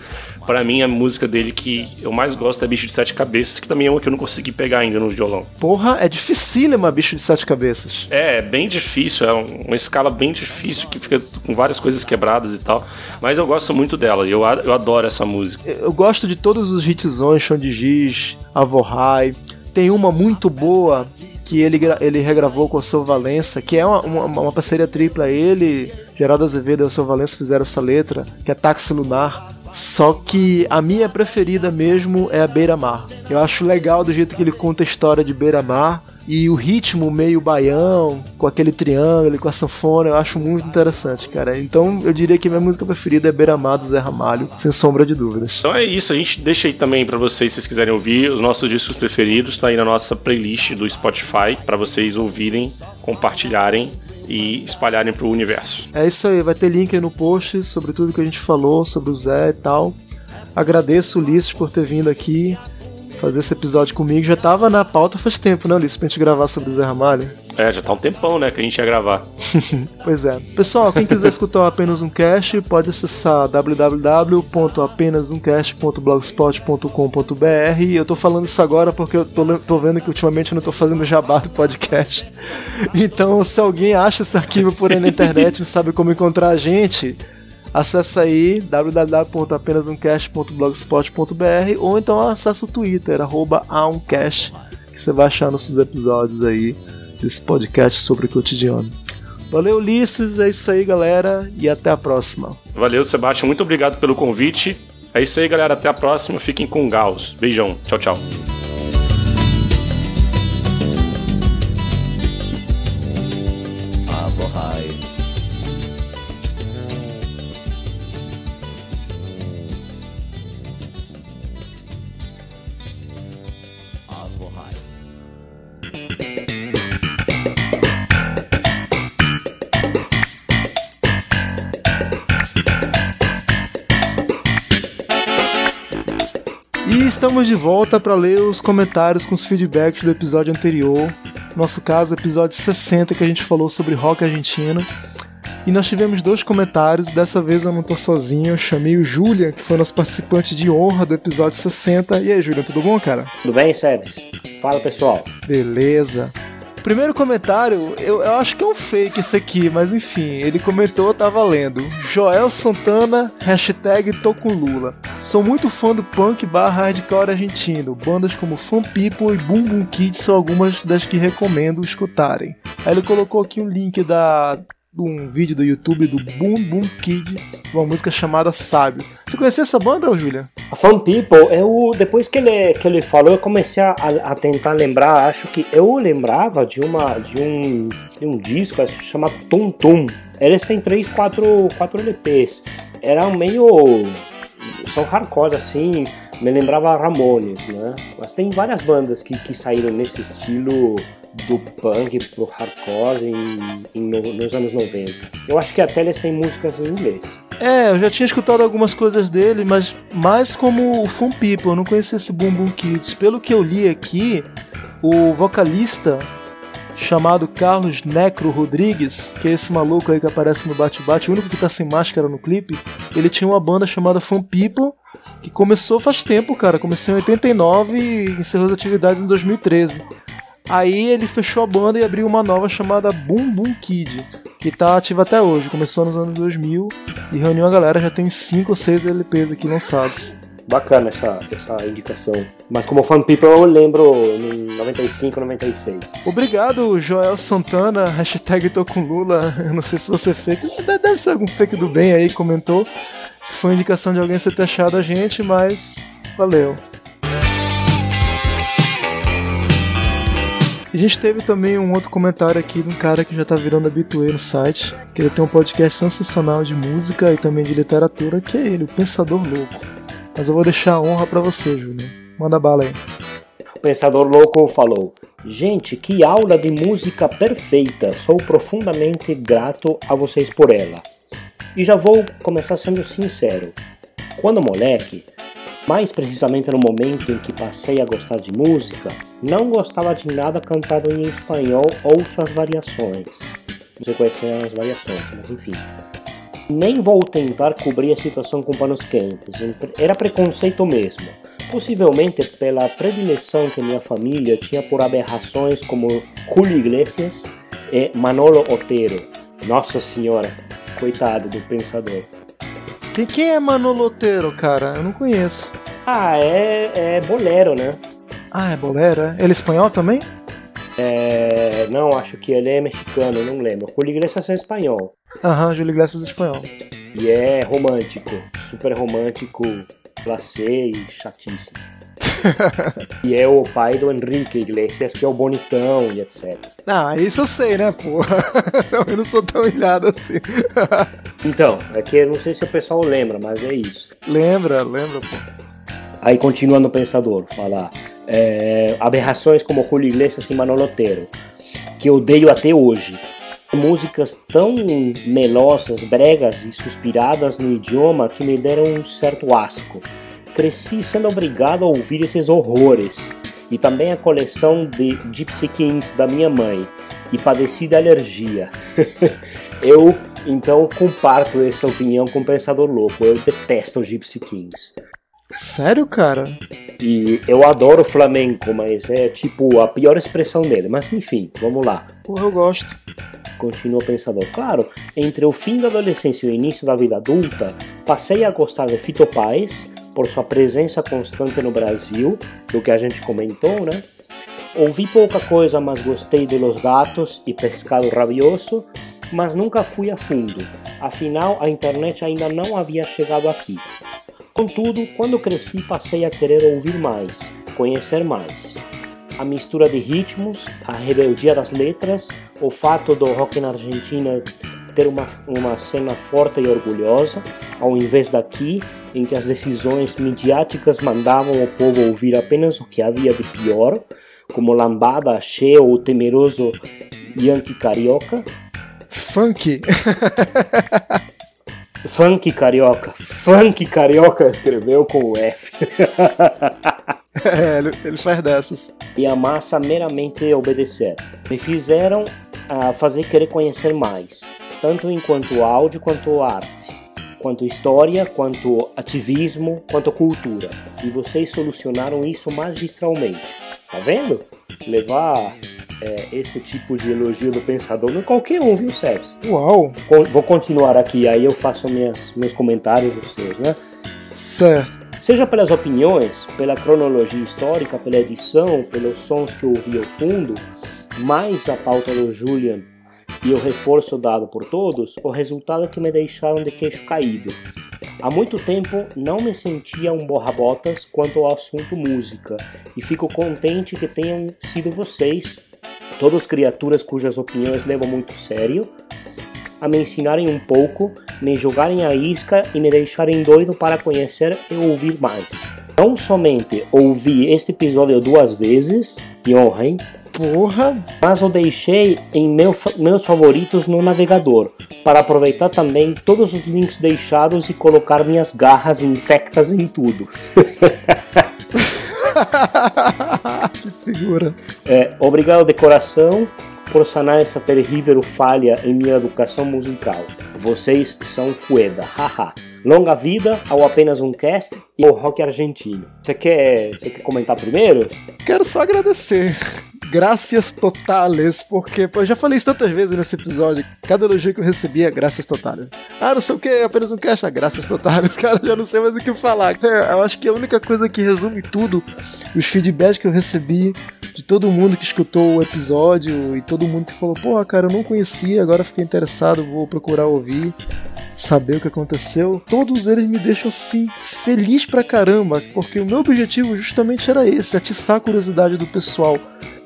Pra mim, a música dele que eu mais gosto é Bicho de Sete Cabeças, que também é uma que eu não consegui pegar ainda no violão. Porra, é dificílima bicho de sete cabeças. É, é bem difícil, é um- uma escala bem difícil, que fica com várias coisas quebradas e tal. Mas eu gosto muito dela, e eu, eu adoro essa música. Eu gosto de todos os hitzões, Chão de Giz, Avorrai. Tem uma muito boa que ele, ele regravou com o seu Valença, que é uma, uma, uma parceria tripla. Ele, Geraldo Azevedo e o seu Valença fizeram essa letra, que é Táxi Lunar. Só que a minha preferida mesmo é a Beira Mar. Eu acho legal do jeito que ele conta a história de Beira Mar. E o ritmo meio baião, com aquele triângulo, e com a sanfona, eu acho muito interessante, cara. Então eu diria que minha música preferida é Beira Mar do Zé Ramalho, sem sombra de dúvidas. Então é isso, a gente deixa aí também pra vocês, se vocês quiserem ouvir, os nossos discos preferidos, tá aí na nossa playlist do Spotify, pra vocês ouvirem, compartilharem e espalharem pro universo. É isso aí, vai ter link aí no post sobre tudo que a gente falou, sobre o Zé e tal. Agradeço o Ulisses por ter vindo aqui fazer esse episódio comigo. Já tava na pauta faz tempo, né, Ulisses, pra gente gravar sobre o Zé Ramalho. É, já tá um tempão, né, que a gente ia gravar. Pois é. Pessoal, quem quiser escutar apenas um cast, pode acessar www.apenasumcast.blogspot.com.br. Eu tô falando isso agora porque eu tô, tô vendo que ultimamente eu não tô fazendo jabá do podcast. Então, se alguém acha esse arquivo por aí na internet e sabe como encontrar a gente, acessa aí www.apenasumcast.blogspot.br ou então acessa o Twitter, arroba que você vai achar nossos episódios aí desse podcast sobre o cotidiano. Valeu, Ulisses. É isso aí, galera. E até a próxima. Valeu, Sebastião, muito obrigado pelo convite. É isso aí, galera, até a próxima, fiquem com Gauss. Beijão, tchau, tchau. Volta para ler os comentários com os feedbacks do episódio anterior. Nosso caso, episódio 60, que a gente falou sobre rock argentino. E nós tivemos dois comentários. Dessa vez eu não tô sozinho. Eu chamei o Julian, que foi nosso participante de honra do episódio 60. E aí, Julian, tudo bom, cara? Tudo bem, Sebes? Fala pessoal. Beleza. Primeiro comentário, eu, eu acho que é um fake isso aqui, mas enfim, ele comentou, tá valendo. Joel Santana, hashtag tô com Lula. Sou muito fã do punk barra hardcore argentino. Bandas como Fan People e Boom Boom Kids são algumas das que recomendo escutarem. Aí ele colocou aqui um link da um vídeo do YouTube do Boom Boom Kid, uma música chamada Sábios. Você conhecia essa banda, Julia? A Fun People, eu depois que ele, que ele falou, eu comecei a, a tentar lembrar. Acho que eu lembrava de uma de um, de um disco acho que chama Tum Tum. Eles têm três, quatro, quatro LPs. Era meio são hardcore assim, me lembrava Ramones, né? Mas tem várias bandas que, que saíram nesse estilo do punk pro hardcore em, em no- nos anos 90. Eu acho que até eles têm músicas em inglês. É, eu já tinha escutado algumas coisas dele, mas mais como o Fun People, eu não conhecia esse Boom Boom Kids. Pelo que eu li aqui, o vocalista chamado Carlos Necro Rodrigues, que é esse maluco aí que aparece no Bate-Bate, o único que tá sem máscara no clipe. Ele tinha uma banda chamada Fan People, que começou faz tempo, cara. Começou em 89 e encerrou as atividades em 2013. Aí ele fechou a banda e abriu uma nova chamada Boom Boom Kid, que tá ativa até hoje. Começou nos anos 2000 e reuniu a galera, já tem 5 ou 6 LPs aqui lançados. Bacana essa, essa indicação. Mas como fan people eu lembro em 95, 96. Obrigado, Joel Santana, hashtag tô com Lula. Eu não sei se você fake. Deve ser algum fake do bem aí, comentou. Se foi indicação de alguém você ter achado a gente, mas valeu. A gente teve também um outro comentário aqui de um cara que já tá virando habituê no site, que ele tem um podcast sensacional de música e também de literatura, que é ele, o Pensador Louco. Mas eu vou deixar a honra para você, Júnior. Manda bala aí. O Pensador Louco falou: Gente, que aula de música perfeita! Sou profundamente grato a vocês por ela. E já vou começar sendo sincero. Quando moleque, mais precisamente no momento em que passei a gostar de música, não gostava de nada cantado em espanhol ou suas variações. Não sei quais são as variações, mas enfim. Nem vou tentar cobrir a situação com panos quentes, era preconceito mesmo. Possivelmente pela predileção que minha família tinha por aberrações como Julio Iglesias e Manolo Otero. Nossa senhora, coitado do pensador. Quem, quem é Manolo Otero, cara? Eu não conheço. Ah, é, é bolero, né? Ah, é bolero, é? Ele é espanhol também? É, não, acho que ele é mexicano, não lembro. Julio Iglesias é espanhol. Aham, Julio Iglesias espanhol. E é romântico, super romântico, glacê e chatíssimo. e é o pai do Henrique Iglesias, que é o bonitão e etc. Ah, isso eu sei, né, porra? eu não sou tão ilhado assim. então, é que eu não sei se o pessoal lembra, mas é isso. Lembra, lembra, pô. Aí continua no Pensador, falar é, aberrações como Julio Iglesias e Manolo Otero, que eu odeio até hoje. Músicas tão melosas, bregas e suspiradas no idioma que me deram um certo asco. Cresci sendo obrigado a ouvir esses horrores, e também a coleção de Gypsy Kings da minha mãe, e padeci de alergia. eu então comparto essa opinião com o Pensador Louco, eu detesto os Gypsy Kings. Sério, cara? E eu adoro flamenco, mas é tipo a pior expressão dele. Mas enfim, vamos lá. Porra, eu gosto. Continua pensador. Claro, entre o fim da adolescência e o início da vida adulta, passei a gostar de Fito Paz por sua presença constante no Brasil, do que a gente comentou, né? Ouvi pouca coisa, mas gostei de Los Gatos e Pescado Rabioso, mas nunca fui a fundo. Afinal, a internet ainda não havia chegado aqui. Contudo, quando cresci, passei a querer ouvir mais, conhecer mais. A mistura de ritmos, a rebeldia das letras, o fato do rock na Argentina ter uma, uma cena forte e orgulhosa, ao invés daqui, em que as decisões midiáticas mandavam o povo ouvir apenas o que havia de pior, como Lambada, Axé ou temeroso Yankee Carioca. Funk! Funk carioca. Funk carioca escreveu com o F. é, ele, faz dessas. E a massa meramente obedecer. Me fizeram uh, fazer querer conhecer mais, tanto enquanto áudio quanto arte, quanto história, quanto ativismo, quanto cultura. E vocês solucionaram isso magistralmente. Tá vendo? Levar é, esse tipo de elogio do pensador não qualquer um, viu, Sérgio? Uau! Vou continuar aqui, aí eu faço minhas, meus comentários, vocês, né? Certo. Seja pelas opiniões, pela cronologia histórica, pela edição, pelos sons que eu ouvi ao fundo, mais a pauta do Julian e o reforço dado por todos, o resultado é que me deixaram de queixo caído. Há muito tempo não me sentia um borra-botas quanto ao assunto música, e fico contente que tenham sido vocês todas criaturas cujas opiniões levo muito sério, a me ensinarem um pouco, me jogarem a isca e me deixarem doido para conhecer e ouvir mais. Não somente ouvi este episódio duas vezes, que honra, hein? Porra! Mas o deixei em meu, meus favoritos no navegador, para aproveitar também todos os links deixados e colocar minhas garras infectas em tudo. segura. É, obrigado de coração por sanar essa terrível falha em minha educação musical. Vocês são fueda, haha. Longa vida ao apenas um cast e ao rock argentino. Você quer, você quer comentar primeiro? Quero só agradecer. Graças totales, porque pô, eu já falei isso tantas vezes nesse episódio. Cada elogio que eu recebia, graças totales. Ah, não sei o que, apenas um cast, ah, graças totales. Cara, já não sei mais o que falar. É, eu acho que a única coisa que resume tudo, os feedbacks que eu recebi de todo mundo que escutou o episódio e todo mundo que falou, porra, cara, eu não conhecia, agora fiquei interessado, vou procurar ouvir saber o que aconteceu, todos eles me deixam assim feliz pra caramba, porque o meu objetivo justamente era esse, atiçar a curiosidade do pessoal.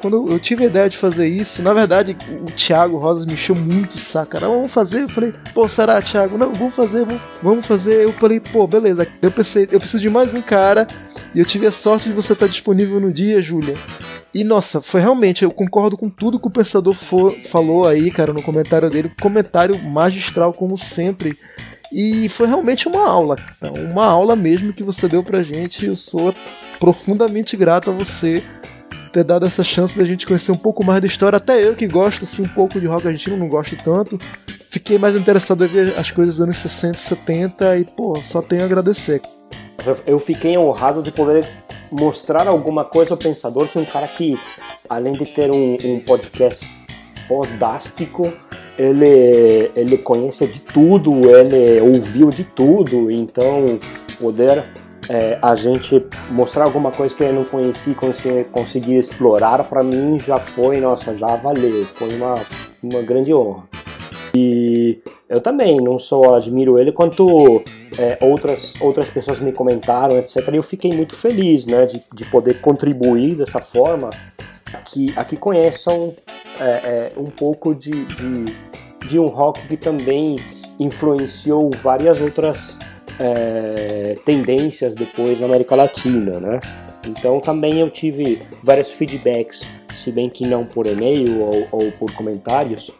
Quando eu tive a ideia de fazer isso, na verdade o Thiago Rosas me encheu muito o saco. Cara, vamos fazer? Eu falei, pô, será, Thiago? Não, vamos fazer, vamos, vamos fazer. Eu falei, pô, beleza. Eu pensei, eu preciso de mais um cara e eu tive a sorte de você estar disponível no dia, Júlia. E nossa, foi realmente, eu concordo com tudo que o pensador for, falou aí, cara, no comentário dele. Comentário magistral, como sempre. E foi realmente uma aula, uma aula mesmo que você deu pra gente. Eu sou profundamente grato a você ter dado essa chance da gente conhecer um pouco mais da história. Até eu que gosto assim, um pouco de rock argentino, não gosto tanto. Fiquei mais interessado em ver as coisas dos anos 60 e 70 e, pô, só tenho a agradecer. Eu fiquei honrado de poder mostrar alguma coisa ao pensador que um cara que, além de ter um, um podcast fodástico, ele, ele conhece de tudo, ele ouviu de tudo, então poder é, a gente mostrar alguma coisa que eu não conheci, conseguir, conseguir explorar, para mim já foi, nossa, já valeu, foi uma, uma grande honra. E eu também não só admiro ele, quanto é, outras, outras pessoas me comentaram, etc. E eu fiquei muito feliz né, de, de poder contribuir dessa forma que, a que conheçam é, é, um pouco de, de, de, um rock que também influenciou várias outras é, tendências depois na América Latina, né? Então também eu tive vários feedbacks, se bem que não por e-mail ou, ou por comentários,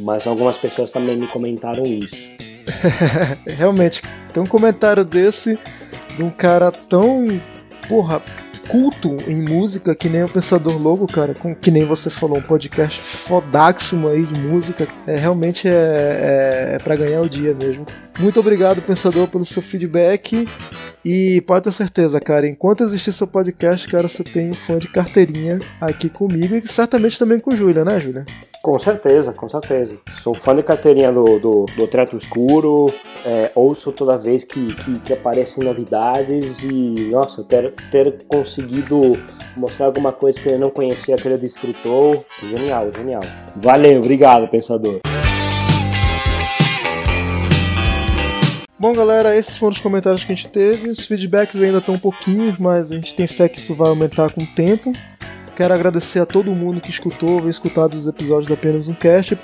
mas algumas pessoas também me comentaram isso. Realmente, tem um comentário desse de um cara tão, porra, culto em música que nem o Pensador Logo, cara, com, que nem você falou, um podcast fodáximo aí de música. É, realmente é, é, é para ganhar o dia mesmo. Muito obrigado, Pensador, pelo seu feedback. E pode ter certeza, cara, enquanto existir seu podcast, cara, você tem um fã de carteirinha aqui comigo e certamente também com Júlia, né, Júlia? Com certeza, com certeza. Sou fã de carteirinha do, do, do Escuro, é, ouço toda vez que, que, que, aparecem novidades e, nossa, ter, ter conseguido mostrar alguma coisa que eu não conhecia que ele desfrutou, genial, genial. Valeu, obrigado, pensador. Bom, galera, esses foram os comentários que a gente teve. Os feedbacks ainda estão um pouquinho, mas a gente tem fé que isso vai aumentar com o tempo. Quero agradecer a todo mundo que escutou, veio escutado os episódios do Apenas um Cast.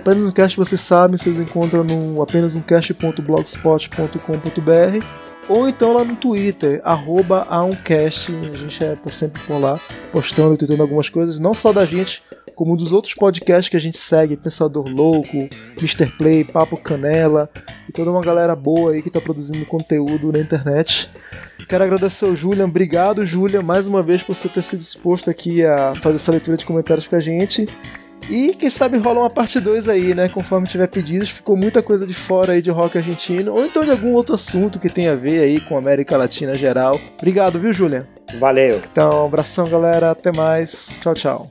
Apenas um Cast, vocês sabem, vocês encontram no apenasumcast.blogspot.com.br ou então lá no Twitter, arroba a gente está sempre por lá, postando tentando algumas coisas, não só da gente, como dos outros podcasts que a gente segue, Pensador Louco, Mr. Play, Papo Canela, e toda uma galera boa aí que está produzindo conteúdo na internet. Quero agradecer ao Julian, obrigado Julian, mais uma vez por você ter se disposto aqui a fazer essa leitura de comentários com a gente. E quem sabe rola uma parte 2 aí, né? Conforme tiver pedidos, ficou muita coisa de fora aí de rock argentino, ou então de algum outro assunto que tenha a ver aí com a América Latina geral. Obrigado, viu, Julian? Valeu. Então, abração, galera. Até mais. Tchau, tchau.